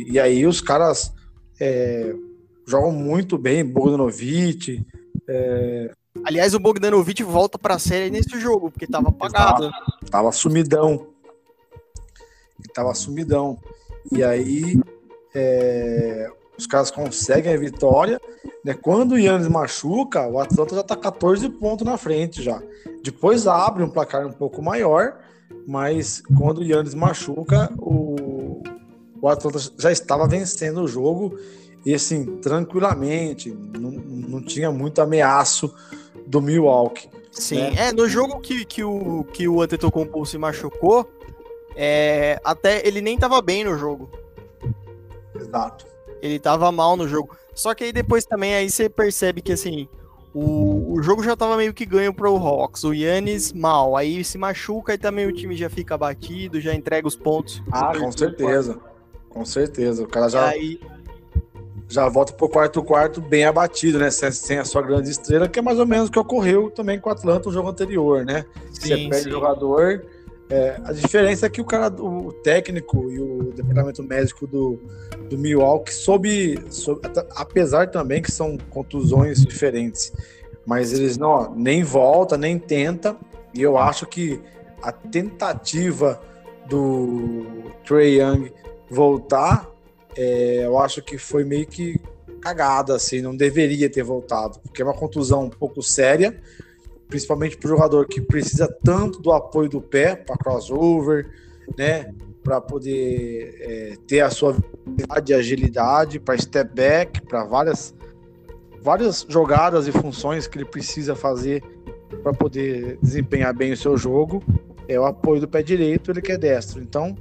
E aí os caras é, jogam muito bem, Bogdanovic, é... Aliás, o Bogdanovic volta para a série nesse jogo, porque estava apagado. Tava, tava sumidão. Ele tava sumidão. E aí é... os caras conseguem a vitória. Né? Quando o Yannis machuca, o Atlanta já tá 14 pontos na frente já. Depois abre um placar um pouco maior, mas quando o Yannis machuca, o, o Atlanta já estava vencendo o jogo e assim, tranquilamente, não, não tinha muito ameaço do Milwaukee. Sim, né? é, no jogo que, que o, que o Antetokounmpo se machucou, é, até ele nem tava bem no jogo. Exato. Ele tava mal no jogo. Só que aí depois também aí você percebe que assim, o, o jogo já tava meio que ganho pro Hawks. O Yannis mal. Aí se machuca e também o time já fica batido, já entrega os pontos. Ah, com certeza. Com certeza. O cara já. Aí, já volta pro quarto quarto bem abatido, né? Sem, sem, a sua grande estrela, que é mais ou menos o que ocorreu também com o Atlanta no jogo anterior, né? Sim, Você perde sim. jogador. É, a diferença é que o cara, o técnico e o departamento médico do, do Milwaukee soube, soube, apesar também que são contusões diferentes, mas eles não nem volta nem tenta. E eu acho que a tentativa do Trey Young voltar é, eu acho que foi meio que cagada, assim, não deveria ter voltado, porque é uma contusão um pouco séria, principalmente para o jogador que precisa tanto do apoio do pé para crossover, né, para poder é, ter a sua de agilidade, para step back, para várias várias jogadas e funções que ele precisa fazer para poder desempenhar bem o seu jogo. É o apoio do pé direito, ele que é destro. Então,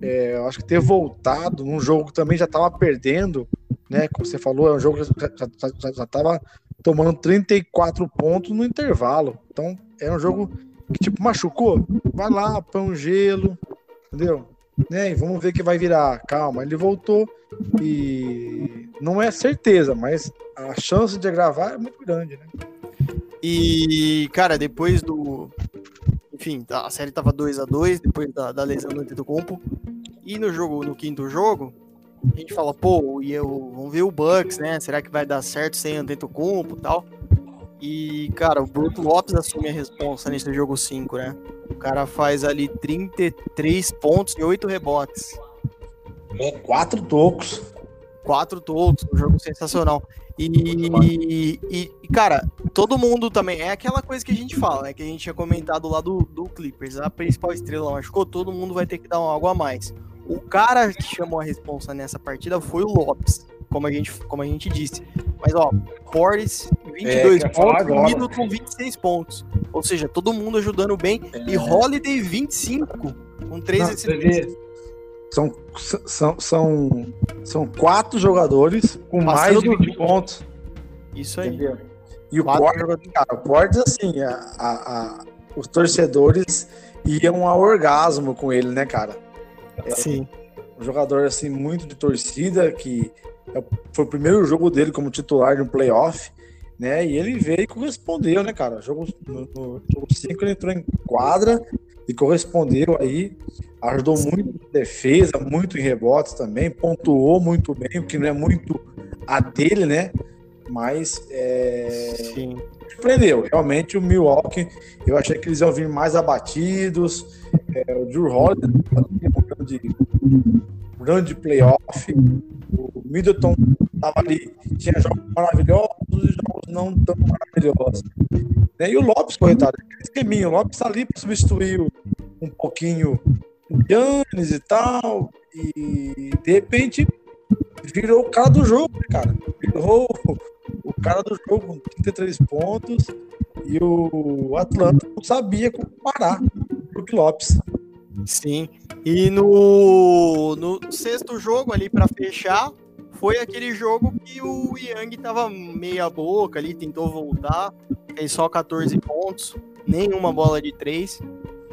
é, eu acho que ter voltado num jogo que também já estava perdendo, né? Como você falou, é um jogo que já estava tomando 34 pontos no intervalo. Então, é um jogo que, tipo, machucou. Vai lá, põe um gelo, entendeu? Né? E vamos ver que vai virar. Calma, ele voltou e não é certeza, mas a chance de gravar é muito grande, né? E, cara, depois do. Enfim, a série tava 2 a 2 depois da, da lesão do Antetokounmpo. E no jogo, no quinto jogo, a gente fala, pô, e eu, vamos ver o Bucks, né? Será que vai dar certo sem Antetokounmpo e tal? E, cara, o Brook Lopes assume a responsa nesse jogo 5, né? O cara faz ali 33 pontos e 8 rebotes. É, quatro tocos. Quatro tocos, um jogo sensacional. E, e, e, cara, todo mundo também. É aquela coisa que a gente fala, né? Que a gente tinha comentado lá do, do Clippers. A principal estrela machucou, todo mundo vai ter que dar um algo a mais. O cara que chamou a responsa nessa partida foi o Lopes, como a gente, como a gente disse. Mas, ó, Portis, 22 é, pontos, Middleton, 26 pontos. Ou seja, todo mundo ajudando bem. É. E Holiday, 25, com 13 assistências. São, são, são, são quatro jogadores com Passando mais de 20 pontos. Isso aí. Entendeu? E o Portis, cara, o Portis, assim, a, a, a, os torcedores iam ao orgasmo com ele, né, cara? É, Sim. Um jogador, assim, muito de torcida, que é foi o primeiro jogo dele como titular no playoff, né? E ele veio e correspondeu, né, cara? Jogo, no, no jogo 5 ele entrou em quadra e correspondeu aí, ajudou muito em defesa, muito em rebotes também, pontuou muito bem, o que não é muito a dele, né? Mas é... Sim. surpreendeu. Realmente o Milwaukee, eu achei que eles iam vir mais abatidos. É, o Drew Holiday um grande, grande playoff. O Middleton estava ali, tinha jogos maravilhosos e jogos não tão maravilhosos. Né? E o Lopes, corretário, esqueminha, o Lopes tá ali para substituir um pouquinho o Giannis e tal, e de repente virou o cara do jogo, cara? Virou o cara do jogo com 33 pontos e o Atlanta não sabia como parar o Brook Lopes. Sim. E no, no sexto jogo ali para fechar, foi aquele jogo que o Yang tava meia boca ali, tentou voltar, fez só 14 pontos, nenhuma bola de três.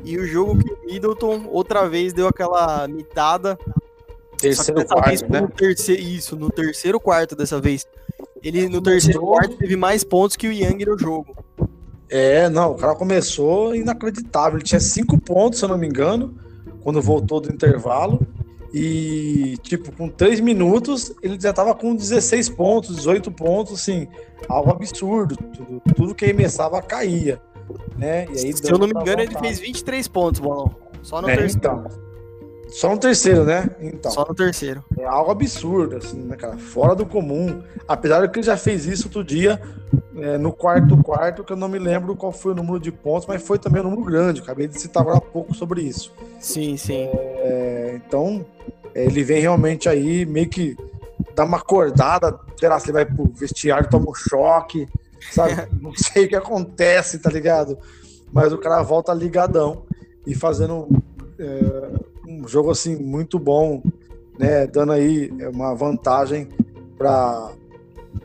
E o jogo que o Middleton outra vez deu aquela mitada. Terceiro quarto, né? No terceiro, isso, no terceiro quarto dessa vez. Ele no terceiro quarto teve mais pontos que o Yang no jogo. É, não, o cara começou inacreditável. Ele tinha cinco pontos, se eu não me engano, quando voltou do intervalo. E, tipo, com três minutos, ele já tava com 16 pontos, 18 pontos, assim, algo absurdo. Tudo, tudo que arremessava caía. Né? E aí, se eu não me engano, ele fez 23 pontos, Bolão. Só no é, terceiro. Então. Só no terceiro, né? Então. Só no terceiro. É algo absurdo, assim, né, cara? Fora do comum. Apesar de que ele já fez isso outro dia, é, no quarto quarto, que eu não me lembro qual foi o número de pontos, mas foi também um número grande. Acabei de citar agora há pouco sobre isso. Sim, sim. É, então, é, ele vem realmente aí meio que dar uma acordada, será se ele vai pro vestiário, toma um choque, sabe? [LAUGHS] não sei o que acontece, tá ligado? Mas o cara volta ligadão e fazendo é, um jogo assim muito bom, né, dando aí uma vantagem para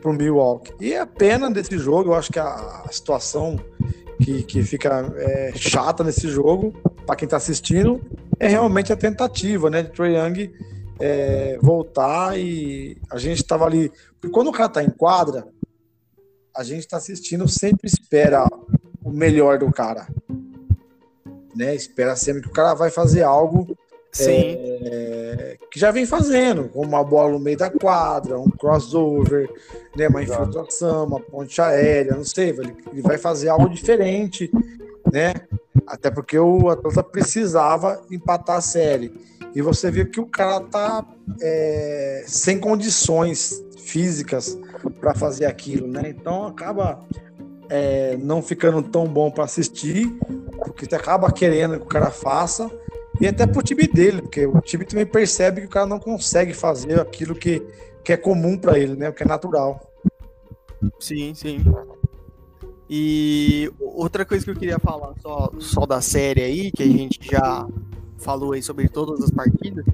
o Milwaukee. E a pena desse jogo, eu acho que a, a situação que, que fica é, chata nesse jogo, para quem está assistindo, é realmente a tentativa né, de Trae Young é, voltar e a gente estava ali. Porque quando o cara está em quadra, a gente está assistindo, sempre espera o melhor do cara. Né? Espera sempre que o cara vai fazer algo Sim. É, que já vem fazendo, com uma bola no meio da quadra, um crossover, né, uma infiltração, uma ponte aérea, não sei, ele, ele vai fazer algo diferente, né? Até porque o Atlanta precisava empatar a série. E você vê que o cara tá é, sem condições físicas para fazer aquilo, né? Então acaba é, não ficando tão bom para assistir, porque você acaba querendo que o cara faça e até pro time dele, porque o time também percebe que o cara não consegue fazer aquilo que, que é comum para ele, né? O que é natural. Sim, sim. E outra coisa que eu queria falar só, só da série aí, que a gente já falou aí sobre todas as partidas,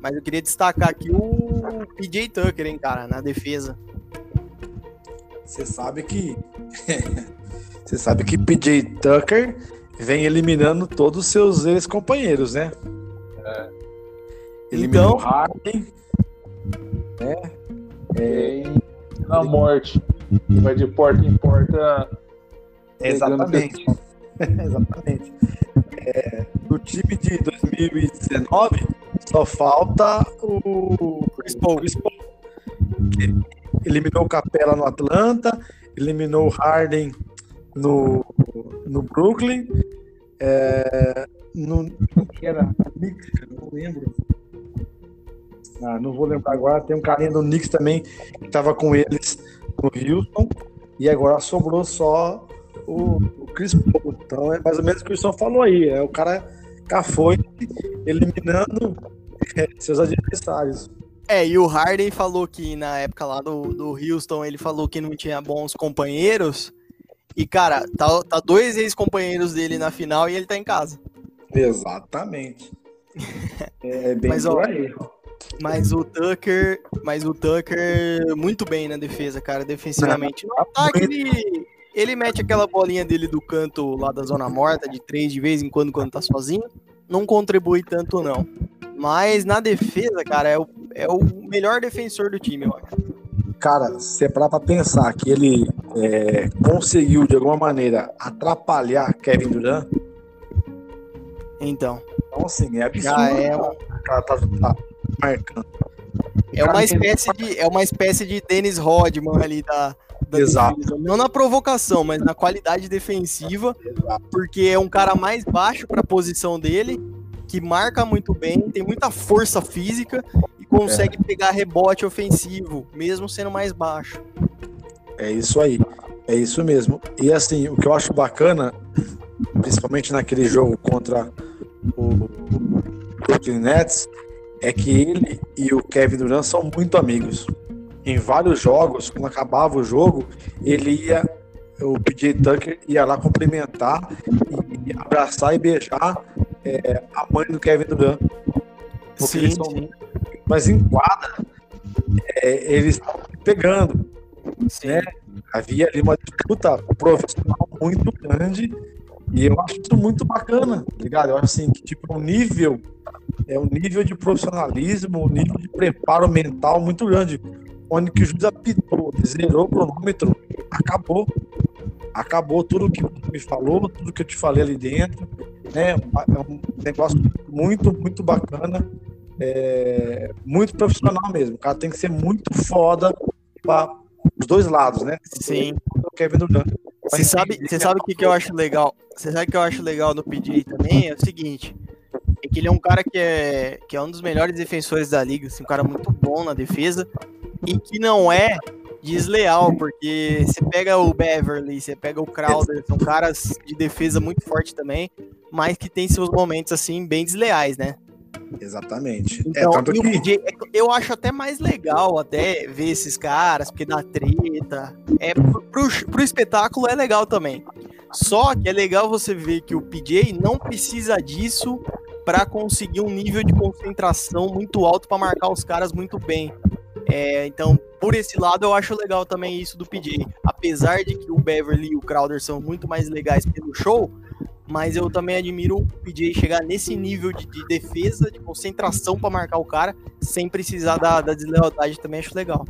mas eu queria destacar aqui o PJ Tucker, hein, cara, na defesa. Você sabe que. [LAUGHS] Você sabe que PJ Tucker vem eliminando todos os seus ex-companheiros, né? É. Eliminou então, Harden, né? É, na morte. Vai de porta em porta. Exatamente. [LAUGHS] Exatamente. É, no time de 2019, só falta o Chris Paul. Chris Paul. Eliminou o Capela no Atlanta, eliminou o Harden no, no Brooklyn. É, no que era Knicks, não lembro. Ah, não vou lembrar agora. Tem um carinha do Knicks também que estava com eles no Houston. E agora sobrou só o, o Chris Paul. Então é mais ou menos o que o Wilson falou aí. É o cara cafoi eliminando é, seus adversários. É, e o Harden falou que na época lá do, do Houston, ele falou que não tinha bons companheiros. E, cara, tá, tá dois ex-companheiros dele na final e ele tá em casa. Exatamente. [LAUGHS] É bem mas, ó, aí. Mas o Tucker, mas o Tucker muito bem na defesa, cara, defensivamente. No ataque ele, ele mete aquela bolinha dele do canto lá da zona morta de três de vez em quando quando tá sozinho. Não contribui tanto não. Mas na defesa, cara, é o, é o melhor defensor do time, eu acho. Cara, se é pra pensar que ele é, conseguiu de alguma maneira atrapalhar Kevin Durant. Então. Então, assim, é absurdo. Já é um... cara tá, tá marcando. É uma, espécie de, é uma espécie de Dennis Rodman ali da, da Exato. Defesa. Não na provocação, mas na qualidade defensiva, Exato. porque é um cara mais baixo para a posição dele, que marca muito bem, tem muita força física e consegue é. pegar rebote ofensivo, mesmo sendo mais baixo. É isso aí. É isso mesmo. E assim, o que eu acho bacana, principalmente naquele jogo contra o Brooklyn Nets, é que ele e o Kevin Durant são muito amigos. Em vários jogos, quando acabava o jogo, ele ia, o PJ Tucker ia lá cumprimentar e abraçar e beijar é, a mãe do Kevin Durant. Porque sim, são, sim. Mas em quadra, é, eles pegando. Sim. Né? Havia ali uma disputa profissional muito grande e eu acho isso muito bacana, tá ligado? Eu acho assim, que tipo, um nível, é um nível de profissionalismo, um nível de preparo mental muito grande. Onde que o juiz apitou, zerou o cronômetro, acabou. Acabou tudo que me falou, tudo que eu te falei ali dentro. Né? É um negócio muito, muito bacana. É, muito profissional mesmo. O cara tem que ser muito foda para os dois lados, né? Sim. O Kevin Durant. Você sabe, você sabe o que, que eu acho legal? Você sabe o que eu acho legal no PJ também? É o seguinte. É que ele é um cara que é, que é um dos melhores defensores da liga, assim, um cara muito bom na defesa e que não é desleal, porque você pega o Beverly, você pega o Crowder, são caras de defesa muito forte também, mas que tem seus momentos assim bem desleais, né? Exatamente. É, então, é, tanto que... PJ, eu acho até mais legal até ver esses caras, porque dá treta. É, pro, pro, pro espetáculo é legal também. Só que é legal você ver que o PJ não precisa disso para conseguir um nível de concentração muito alto para marcar os caras muito bem. É, então, por esse lado, eu acho legal também isso do PJ. Apesar de que o Beverly e o Crowder são muito mais legais pelo show, mas eu também admiro o PJ chegar nesse nível de, de defesa, de concentração para marcar o cara, sem precisar da, da deslealdade, também acho legal.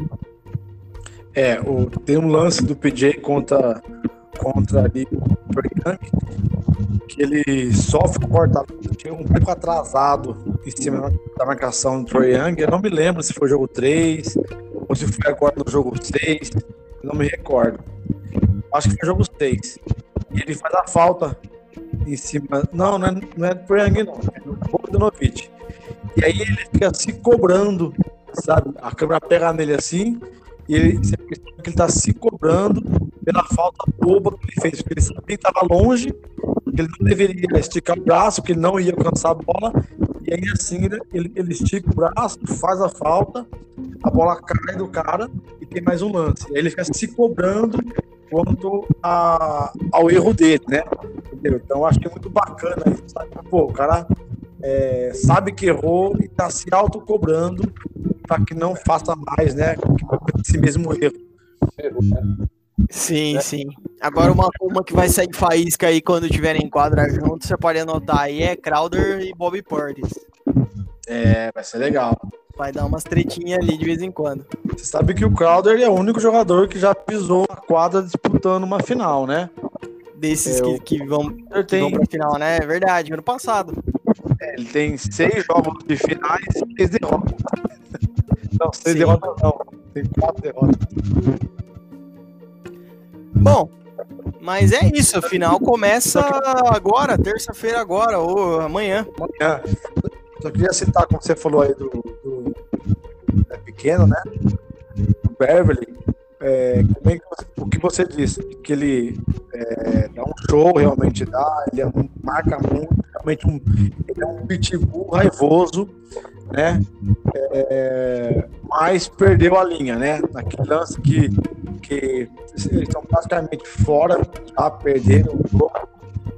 É, o, tem um lance do PJ contra, contra ali o Young, que ele sofre corta, chega um pouco atrasado em cima da marcação do Troy Young. Eu não me lembro se foi jogo 3 ou se foi agora no jogo 6, não me recordo. Acho que foi jogo 6. E ele faz a falta em cima. Não, não é, não é do Young, não. É do Bogdanovic. E aí ele fica se cobrando, sabe? A câmera pega nele assim, e ele, você ele tá se cobrando pela falta boba que ele fez, porque ele sabia que estava longe, que ele não deveria esticar o braço, que ele não ia alcançar a bola, e aí assim ele, ele estica o braço, faz a falta, a bola cai do cara e tem mais um lance. Aí ele fica se cobrando quanto a, ao erro dele, né? Entendeu? Então eu acho que é muito bacana isso, sabe? Pô, o cara é, sabe que errou e tá se autocobrando para que não faça mais, né? Esse mesmo erro. Sim, sim. Agora uma, uma que vai sair faísca aí quando tiverem em quadra junto, você pode anotar aí, é Crowder e Bobby Portis. É, vai ser legal. Vai dar umas tretinhas ali de vez em quando. Você sabe que o Crowder é o único jogador que já pisou a quadra disputando uma final, né? Desses é, que, que, vão, que tem... vão pra final, né? É verdade, ano passado. É, ele tem seis jogos de finais e seis derrotas. [LAUGHS] Não, seis Sim. derrotas não. Tem quatro derrotas. Bom, mas é isso, a final começa agora, terça-feira agora, ou amanhã. Amanhã. Só queria citar, como você falou aí do, do é pequeno, né? O Beverly, é, o que você disse, que ele é, dá um show, realmente dá, ele é um, marca muito, realmente um, ele é um pitbull raivoso, né? É, mas perdeu a linha, né? Naquele lance que, que eles estão praticamente fora, já perderam o jogo,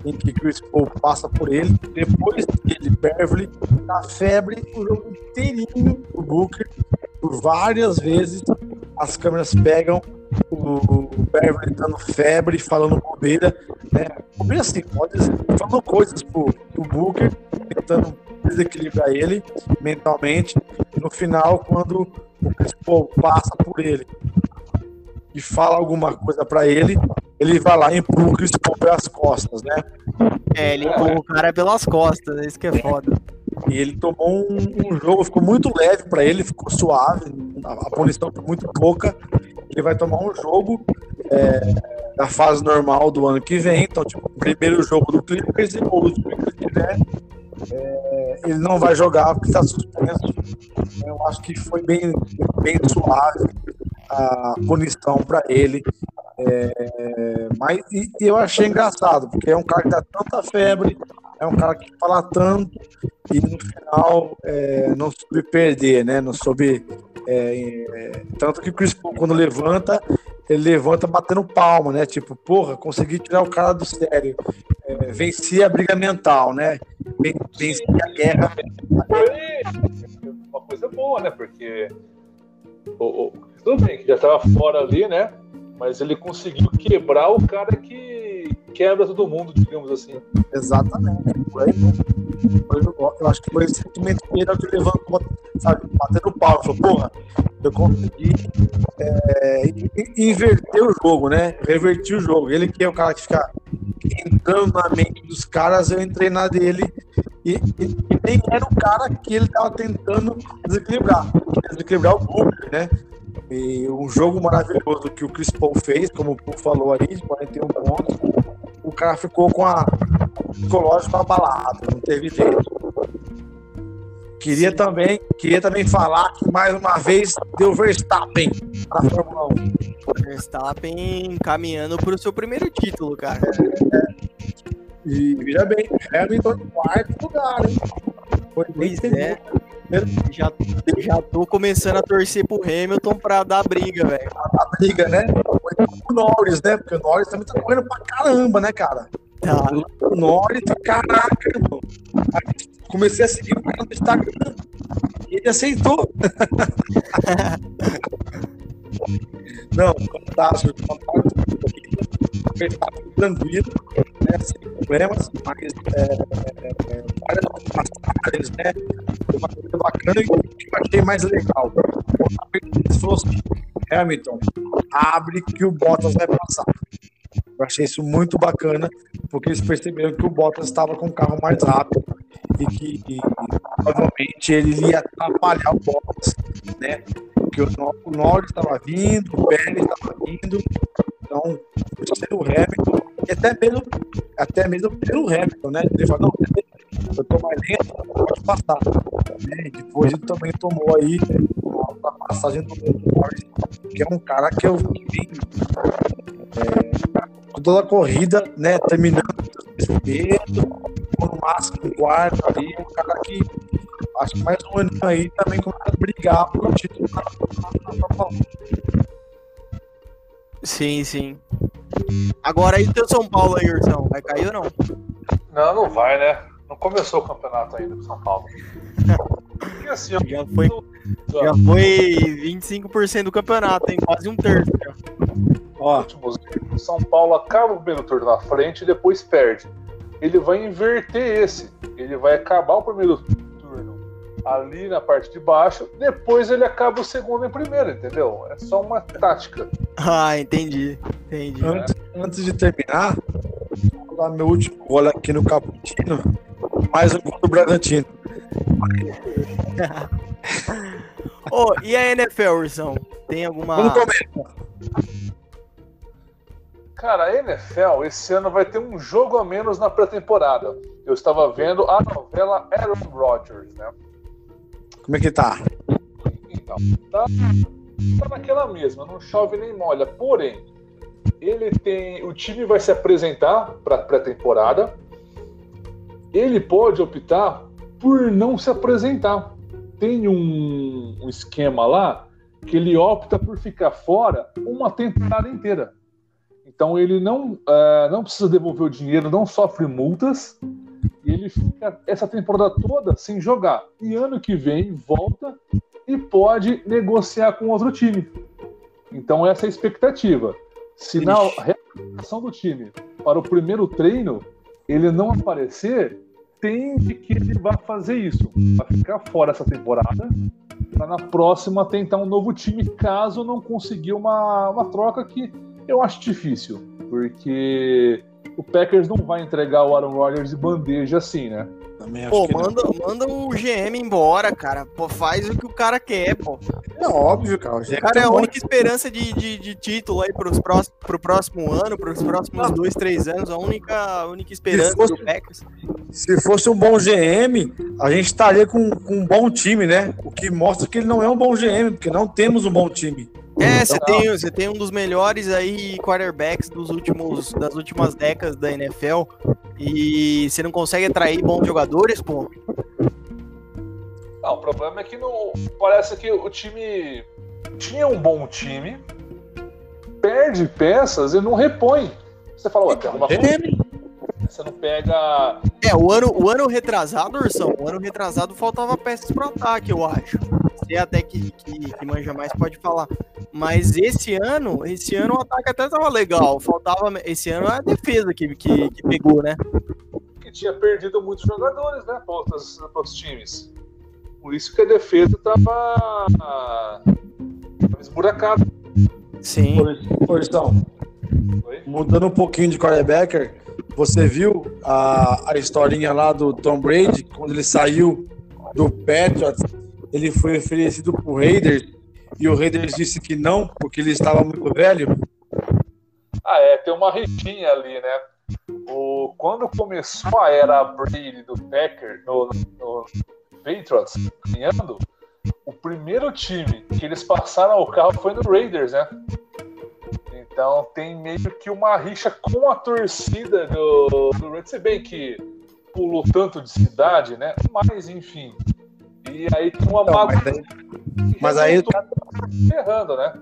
em que Chris Paul passa por ele. Depois ele, Beverly, na febre o jogo inteirinho o Booker, por várias vezes as câmeras pegam o, Beverly dando febre, falando bobeira, né? Bobeira assim, pode falando coisas pro, pro Booker, tentando desequilibrar ele mentalmente. E no final, quando o Chris Paul passa por ele e fala alguma coisa para ele, ele vai lá e empurra o Chris Paul pelas costas, né? É, ele empurra o cara pelas costas, isso que é foda. E ele tomou um, um jogo, ficou muito leve para ele, ficou suave, a, a punição foi muito pouca. Ele vai tomar um jogo é, da fase normal do ano que vem, então, tipo, o primeiro jogo do Clippers e o último que tiver, é, ele não vai jogar porque está suspenso. Eu acho que foi bem, bem suave a punição para ele. É, mas e, e, eu achei engraçado, porque é um cara que dá tanta febre, é um cara que fala tanto e no final é, não soube perder, né? Não soube. É, é tanto que o Chris Paul, quando levanta, ele levanta batendo palma, né? Tipo, porra, consegui tirar o cara do sério. É, venci a briga mental, né? Venci a guerra. Foi uma coisa boa, né? Porque tudo bem que já estava fora ali, né? Mas ele conseguiu quebrar o cara que quebra todo mundo, digamos assim. Exatamente. Eu acho que foi esse sentimento que ele levantou, sabe, batendo pau. Falou, porra, eu consegui é, inverter o jogo, né? Revertir o jogo. Ele que é o cara que fica entrando na mente dos caras, eu entrei na dele e, e, nem era o cara que ele estava tentando desequilibrar, desequilibrar o grupo, né? E um jogo maravilhoso que o Chris Paul fez, como o Paul falou aí, de 41 pontos, o cara ficou com a psicológico abalado, não teve jeito. Queria também, queria também falar que mais uma vez deu Verstappen na Fórmula 1. Verstappen caminhando para o seu primeiro título, cara. É, e veja bem, Hamilton em quarto lugar, hein? Foi bem pois é. Já, já tô começando a torcer pro Hamilton pra dar briga, velho. A briga, né? O Norris, né? Porque o Norris também tá correndo pra caramba, né, cara? Tá. O Norris, caraca, irmão. Comecei a seguir o cara no Instagram. E ele aceitou. [LAUGHS] Não, fantástico, fantástico. Tranquilo, né, sem problemas, mas é, é, é várias passagens, né? Uma coisa bacana e o que eu achei mais legal. Hamilton, abre que o Bottas vai passar. Eu achei isso muito bacana, porque eles perceberam que o Bottas estava com o carro mais rápido e que e, provavelmente ele ia atrapalhar o Bottas, né? Porque o, o Norris estava vindo, o Pérez estava vindo, então, o Hamilton, e até mesmo, até mesmo pelo Hamilton, né? Ele falou, não, eu tô mais lento, pode passar. Né? Depois ele também tomou aí a passagem do Norris, que é um cara que eu vi é, toda a corrida, né? Terminando no máximo um quarto ali, um cara que acho que mais um ano aí também começa a brigar por título na Fórmula 1. Sim, sim. Agora aí o teu São Paulo aí, Ursão, vai cair ou não? Não, não vai, né? Não começou o campeonato ainda com São Paulo. [LAUGHS] Porque, assim, já foi, já foi 25% do campeonato, hein? Quase um terço. Já. Ótimo. São Paulo acaba o primeiro turno na frente e depois perde. Ele vai inverter esse. Ele vai acabar o primeiro ali na parte de baixo, depois ele acaba o segundo em primeiro, entendeu? É só uma tática. Ah, entendi. entendi. Antes, antes de terminar, vou dar meu último gol aqui no Caputino, mais um gol do Bragantino. [LAUGHS] oh, e a NFL, Ursão? Tem alguma. Vamos comer. Cara, a NFL esse ano vai ter um jogo a menos na pré-temporada. Eu estava vendo a novela Aaron Rodgers, né? Como é que tá? Então, tá, tá naquela mesma, não chove nem molha. Porém, ele tem. O time vai se apresentar para pré-temporada. Ele pode optar por não se apresentar. Tem um, um esquema lá que ele opta por ficar fora uma temporada inteira. Então ele não, uh, não precisa devolver o dinheiro, não sofre multas, e ele fica essa temporada toda sem jogar. E ano que vem volta e pode negociar com outro time. Então essa é a expectativa. Se na representação do time para o primeiro treino ele não aparecer, tende que ele vai fazer isso. Vai ficar fora essa temporada para na próxima tentar um novo time, caso não conseguir uma, uma troca que eu acho difícil, porque o Packers não vai entregar o Aaron Rodgers de bandeja assim, né? Pô, manda, manda o GM embora, cara. Pô, faz o que o cara quer, pô. É óbvio, cara. O, o cara é a única esperança de, de, de título aí pros próximos, pro próximo ano, pros próximos dois, três anos. A única, a única esperança fosse, do Packers. Se fosse um bom GM, a gente estaria com, com um bom time, né? O que mostra que ele não é um bom GM, porque não temos um bom time. É, você tem, você tem um dos melhores aí quarterbacks dos últimos, das últimas décadas da NFL e você não consegue atrair bons jogadores, pô. Não, o problema é que não parece que o time tinha um bom time, perde peças e não repõe. Você fala, ué, então, uma você não pega. É, o ano, o ano retrasado, Ursão, o ano retrasado faltava peças pro ataque, eu acho. Você até que, que, que, manja mais pode falar. Mas esse ano, esse ano o ataque até tava legal. Faltava. Esse ano é a defesa que, que, que pegou, né? Que tinha perdido muitos jogadores, né? Para outros, outros times. Por isso que a defesa tava. tava esburacada. Sim. Então, mudando um pouquinho de quarterbacker, você viu a, a historinha lá do Tom Brady, quando ele saiu do Patriots, ele foi oferecido pro Raiders e o Raiders disse que não, porque ele estava muito velho? Ah, é, tem uma rixinha ali, né? O, quando começou a era Brady do Packer no, no Patriots ganhando, o primeiro time que eles passaram ao carro foi no Raiders, né? Então tem meio que uma rixa com a torcida do, do Raiders, se bem que pulou tanto de cidade, né? Mas enfim. E aí tem uma então, Mas aí, mas aí ferrando, né?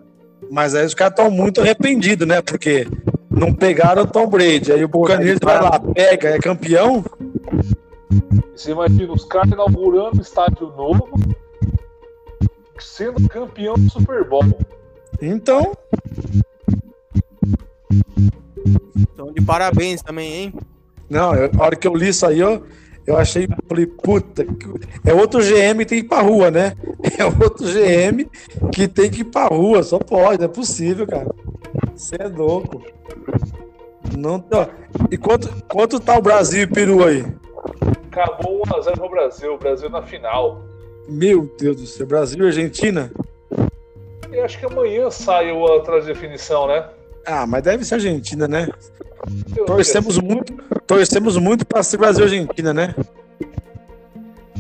Mas aí os caras estão muito arrependidos, né? Porque não pegaram o Tom Brady. Aí o Buccaneers vai lá, pega, é campeão. Você imagina os caras inaugurando estádio novo, sendo campeão do Super Bowl. Então. Então, de parabéns também, hein? Não, eu, a hora que eu li isso aí, eu, eu achei, falei, puta, é outro GM que tem que ir pra rua, né? É outro GM que tem que ir pra rua, só pode, não é possível, cara. Você é louco. Não, e quanto, quanto tá o Brasil e Peru aí? Acabou 1x0 pro Brasil, o Brasil na final. Meu Deus do céu, Brasil e Argentina? Eu acho que amanhã sai outra definição, né? Ah, mas deve ser Argentina, né? Torcemos muito, torcemos muito para ser Brasil e Argentina, né?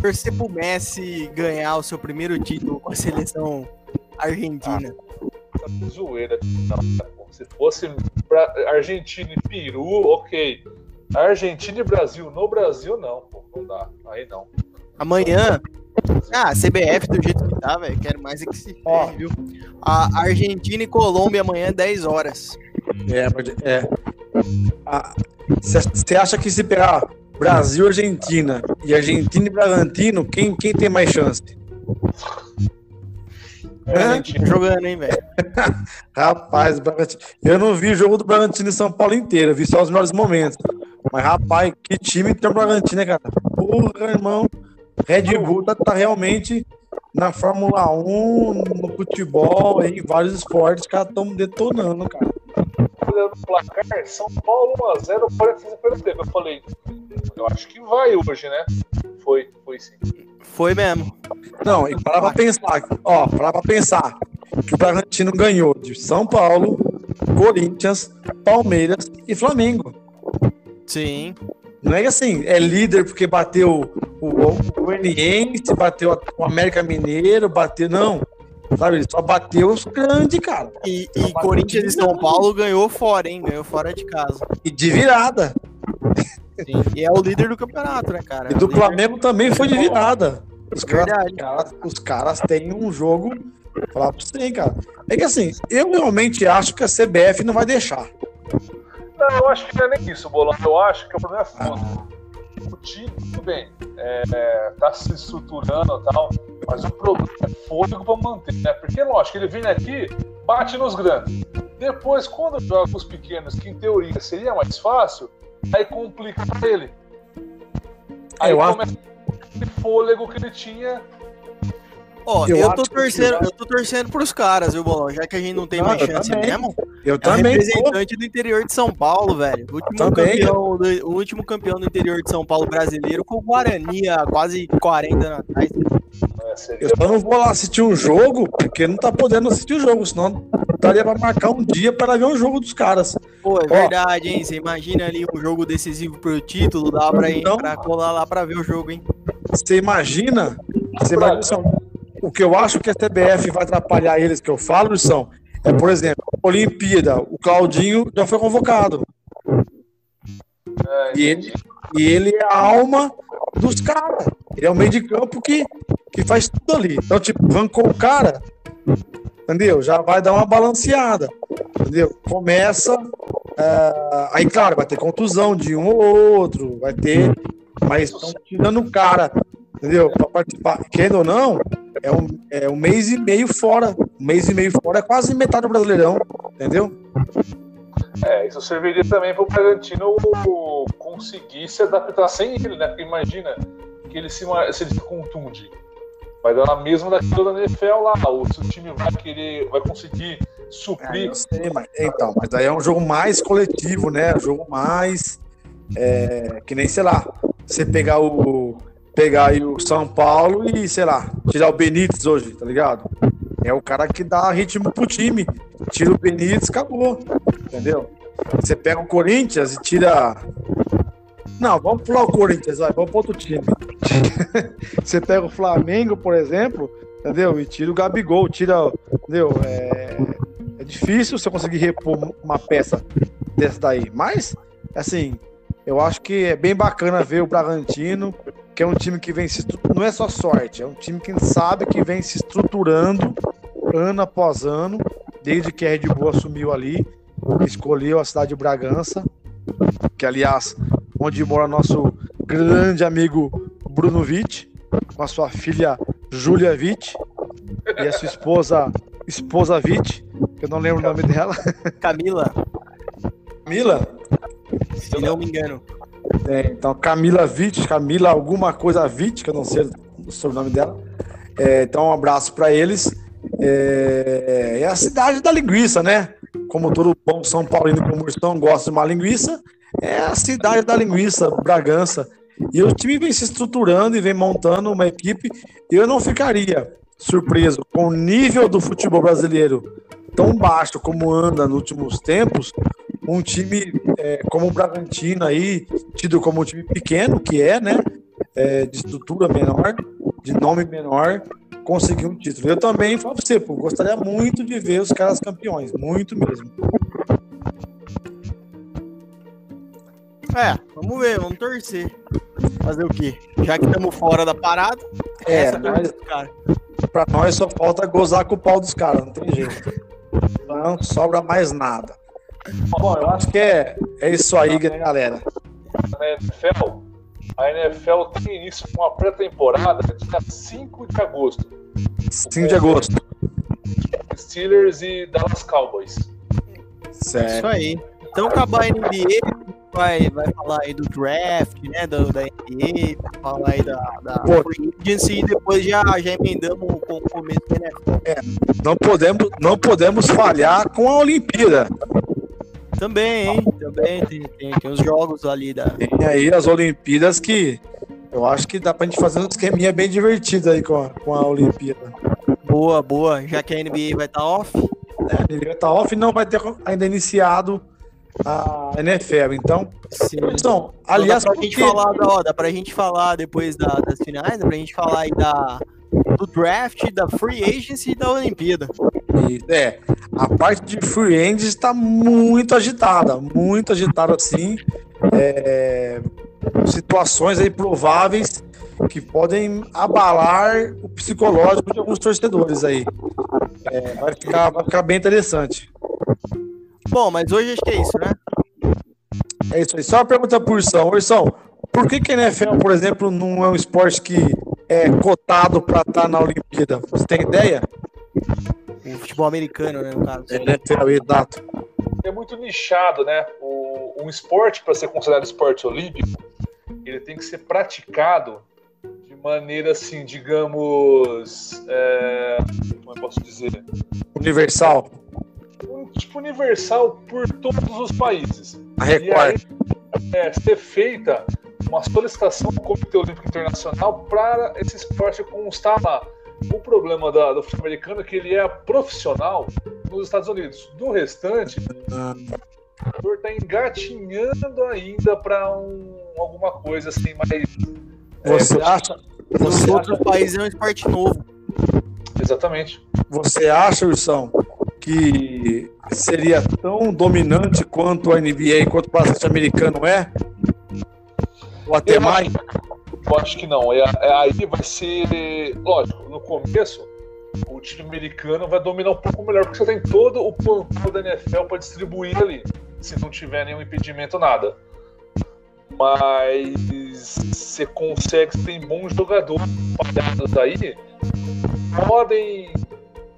Torcer pro Messi ganhar o seu primeiro título com a seleção argentina. Ah, tá zoeira. Não, se fosse Argentina e Peru, ok. Argentina e Brasil. No Brasil, não, pô. Não dá. Aí não. Amanhã. Ah, CBF do jeito que tá, velho. Quero mais é que se ferre, viu? A Argentina e Colômbia amanhã, 10 horas. É, é. Você acha que se pegar Brasil e Argentina e Argentina e Bragantino, quem, quem tem mais chance? É, jogando, hein, velho? [LAUGHS] rapaz, eu não vi o jogo do Bragantino em São Paulo inteiro, vi só os melhores momentos. Mas, rapaz, que time tem o Bragantino, né, cara? Porra, irmão. Red Bull tá, tá realmente na Fórmula 1, no futebol, em vários esportes, os caras estão detonando, cara olhando o placar, São Paulo 1x0, 45 pelo tempo. Eu falei, eu acho que vai hoje, né? Foi, foi sim. Foi mesmo. Não, e para pra pensar, ó, para pra pensar que o Bragantino ganhou de São Paulo, Corinthians, Palmeiras e Flamengo. Sim. Não é que assim, é líder porque bateu o, o Goianiense, bateu o América Mineiro, bateu. Não. Sabe, ele só bateu os grandes, cara. E, e Corinthians e São Paulo ganhou fora, hein? Ganhou fora de casa. E de virada. Sim. E é o líder do campeonato, né, cara? E do líder... Flamengo também foi de virada. Os Verdade. caras, os caras têm um jogo. Falar pra você, hein, cara. É que assim, eu realmente acho que a CBF não vai deixar. Não, eu acho que não é nem isso, Bolão. Eu acho que o problema é fundo. O time, tudo bem, é, tá se estruturando e tal, mas o problema é fôlego pra manter, né? Porque, lógico, ele vem aqui, bate nos grandes. Depois, quando joga os pequenos, que em teoria seria mais fácil, aí complica ele. Aí Eu acho- começa aquele fôlego que ele tinha. Ó, Eu eu, tô que- torcendo, eu acho- eu tô torcendo pros caras, viu, Bolão? Já que a gente não tem Não, mais chance também. mesmo. Eu É o também. representante do interior de São Paulo, velho. O último, Também. campeão do, o último campeão do interior de São Paulo brasileiro com o Guarani há quase 40 anos atrás. né, Eu só não vou lá assistir um jogo, porque não tá podendo assistir o jogo, senão daria pra marcar um dia para ver um jogo dos caras. Pô, é verdade, hein? Você imagina ali um jogo decisivo pro título, dá pra, ir, Então- pra colar lá pra ver o jogo, hein? Você imagina, você imagina o que eu acho que a CBF vai atrapalhar eles, que eu falo, são, é, por exemplo, Olimpíada, o Claudinho já foi convocado. É, E ele, e ele é a alma dos caras. Ele é o meio de campo que, que faz tudo ali. Então, tipo, rancou o cara, entendeu? Já vai dar uma balanceada, entendeu? Começa. ah, aí, claro, vai ter contusão de um ou outro, vai ter. Mas estão tirando o cara, entendeu? Pra participar. Querendo ou não, é um, é um mês e meio fora. Um mês e meio fora é quase metade do brasileirão, entendeu? É, isso serviria também para o Bragantino conseguir se adaptar sem ele, né? Porque imagina que ele se, se ele se contunde. Vai dar na mesma daquilo da NFL lá. O seu time vai querer, vai conseguir É, suprir. eu sei, mas, então, mas daí é um jogo mais coletivo, né? Um jogo mais. é, que nem, sei lá, você pegar o. Pegar aí o São Paulo e, sei lá, tirar o Benítez hoje, tá ligado? É o cara que dá ritmo pro time. Tira o Benítez, acabou. Entendeu? Você pega o Corinthians e tira. Não, vamos pular o Corinthians, vai, vamos pro outro time. [LAUGHS] você pega o Flamengo, por exemplo, entendeu? E tira o Gabigol, tira. Entendeu? É, é difícil você conseguir repor uma peça dessa daí. Mas, assim, eu acho que é bem bacana ver o Bragantino, que é um time que vem se não é só sorte, é um time que sabe que vem se estruturando ano após ano, desde que a Red Bull assumiu ali, escolheu a cidade de Bragança, que aliás, onde mora nosso grande amigo Bruno Witt, com a sua filha Júlia Witt e a sua esposa esposa Witt, que eu não lembro o nome dela. Camila, Camila? se não me engano. É, então, Camila Witt, Camila alguma coisa Witt, que eu não sei o sobrenome dela. É, então, um abraço para eles. É, é a cidade da linguiça, né? Como todo bom São Paulino como Ursão gosta de uma linguiça, é a cidade da linguiça, Bragança. E o time vem se estruturando e vem montando uma equipe. Eu não ficaria surpreso com o nível do futebol brasileiro tão baixo como anda nos últimos tempos, um time é, como o Bragantino aí, tido como um time pequeno, que é, né? é, de estrutura menor, de nome menor, conseguir um título. Eu também falo pra você, pô, gostaria muito de ver os caras campeões, muito mesmo. É, vamos ver, vamos torcer. Fazer o quê? Já que estamos fora da parada, É, essa mas torcida, cara. pra nós só falta gozar com o pau dos caras, não tem jeito. Não sobra mais nada. Bom, eu acho que é, é isso aí, né, galera? Na NFL, a NFL tem início com uma pré-temporada dia 5 de agosto. 5 de agosto. Steelers e Dallas Cowboys. Isso Certo. aí. Então acabar a NBA, vai, vai falar aí do draft, né? Do, da NBA, vai falar aí da, da agency e depois já, já emendamos com o começo do NFL. Não podemos, não podemos falhar com a Olimpíada. Também, hein? Também tem, tem, tem os jogos ali da. Tem aí as Olimpíadas que eu acho que dá pra gente fazer um esqueminha bem divertido aí com a, com a Olimpíada. Boa, boa. Já que a NBA vai estar off. É, ele tá off, não vai ter ainda iniciado a NFL. Então, Sim. então aliás, dá pra, gente porque- falar, da- ó, dá pra gente falar depois da- das finais, dá pra gente falar aí da, do draft, da free agency e da Olimpíada. É, a parte de free está muito agitada, muito agitada assim. É, situações aí prováveis que podem abalar o psicológico de alguns torcedores aí. É, vai, ficar, vai ficar bem interessante. Bom, mas hoje acho que é isso, né? É isso aí. Só uma pergunta por Ursão. Ursão, por que, que a NFL, por exemplo, não é um esporte que é cotado para estar na Olimpíada? Você tem ideia? O futebol americano, né, no caso. NFL, exato. é muito nichado, né? O, um esporte, para ser considerado esporte olímpico, ele tem que ser praticado de maneira assim, digamos. é, como eu posso dizer? Universal. Um tipo universal por todos os países. A E aí, Record. é, ser feita uma solicitação do Comitê Olímpico Internacional para esse esporte constar lá. O problema da- do futebol americano é que ele é profissional nos Estados Unidos. Do restante, o jogador está engatinhando ainda para um, alguma coisa assim mais. Você é, acha, você outros acha, países é um esporte novo. Exatamente. você acha, Ursão, que seria tão dominante quanto a NBA e quanto o basquete americano é? Ou até Eu mais? Eu acho que não. É, é- aí vai ser. Lógico, no começo, o time americano vai dominar um pouco melhor, porque você tem todo o plantel da NFL para distribuir ali, se não tiver nenhum impedimento, nada. Mas você consegue, você tem bons jogadores aí, podem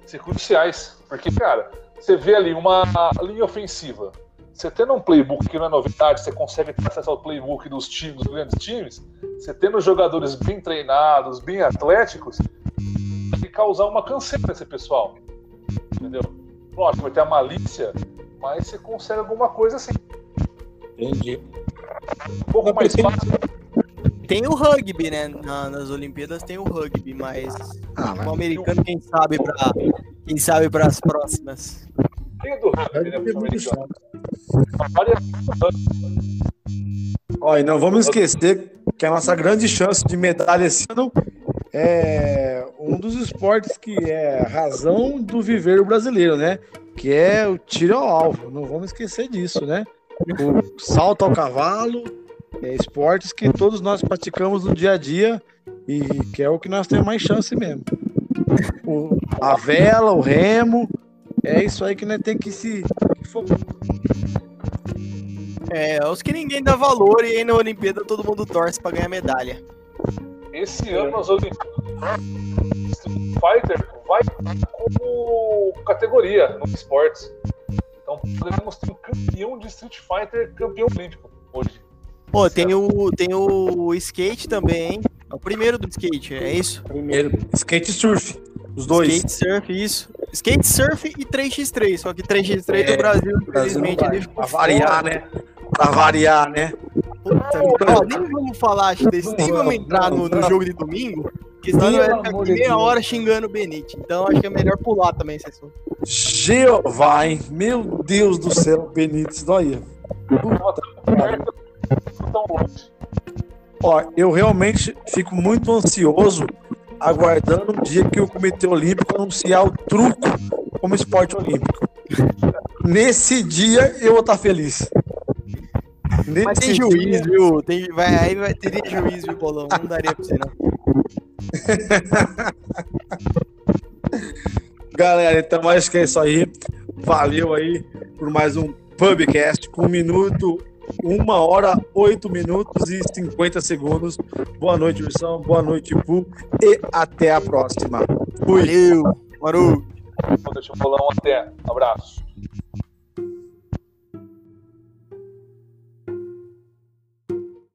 ser cruciais. Porque, cara, você vê ali uma linha ofensiva. Você tendo um playbook que não é novidade, você consegue ter acesso ao playbook dos times, dos grandes times, você tendo jogadores bem treinados, bem atléticos, vai causar uma canseira nesse pessoal. Entendeu? Lógico, vai ter a malícia, mas você consegue alguma coisa assim. Entendi. Um pouco mais fácil. Tem o rugby, né? Na- nas Olimpíadas tem o rugby, mas Ah, o americano, quem sabe pra, quem sabe para as próximas. Tem do rugby, né, pro americano. E não vamos esquecer que a nossa grande chance de medalha esse ano é um dos esportes que é a razão do viver brasileiro, né? Que é o tiro ao alvo. Não vamos esquecer disso, né? O salto ao cavalo, é esportes que todos nós praticamos no dia a dia e que é o que nós temos mais chance mesmo. O- a vela, o remo, é isso aí que nós tem que se focar. É, os que ninguém dá valor e aí na Olimpíada todo mundo torce pra ganhar medalha. Esse ano nas Olimpíadas, Street Fighter vai como categoria no esportes. Então podemos ter um campeão de Street Fighter, campeão olímpico hoje. Pô, tem o, tem o skate também, hein? É o primeiro do skate, é isso? Primeiro, skate surf, os dois. Skate surf, isso. Skate surf e 3x3, só que 3x3 É, do Brasil, infelizmente, ele ficou Pra variar, né? Pra variar, né? Puta, ó, nem vamos falar desse, nem vamos entrar no, no jogo de domingo, porque senão vai ficar aqui meia hora xingando o Benite. Então acho que é melhor pular também esse assunto. Jeová, hein? Meu Deus do céu, Benítez, tão longe. Ó, eu realmente fico muito ansioso aguardando o dia que o Comitê Olímpico anunciar o truco como esporte olímpico. Nesse dia eu vou estar feliz. Nesse Mas tem dia- juiz, viu? Tem, vai, aí vai, teria juiz, viu, Bolão? Não daria pra você, não. [LAUGHS] Galera, então acho que é isso aí. Valeu aí por mais um Pubcast com um minuto, uma hora, oito minutos e 50 segundos. Boa noite, Ursão. Boa noite, Pu. E até a próxima. Fui. Valeu, Maru. Deixa eu falar um até. Abraço.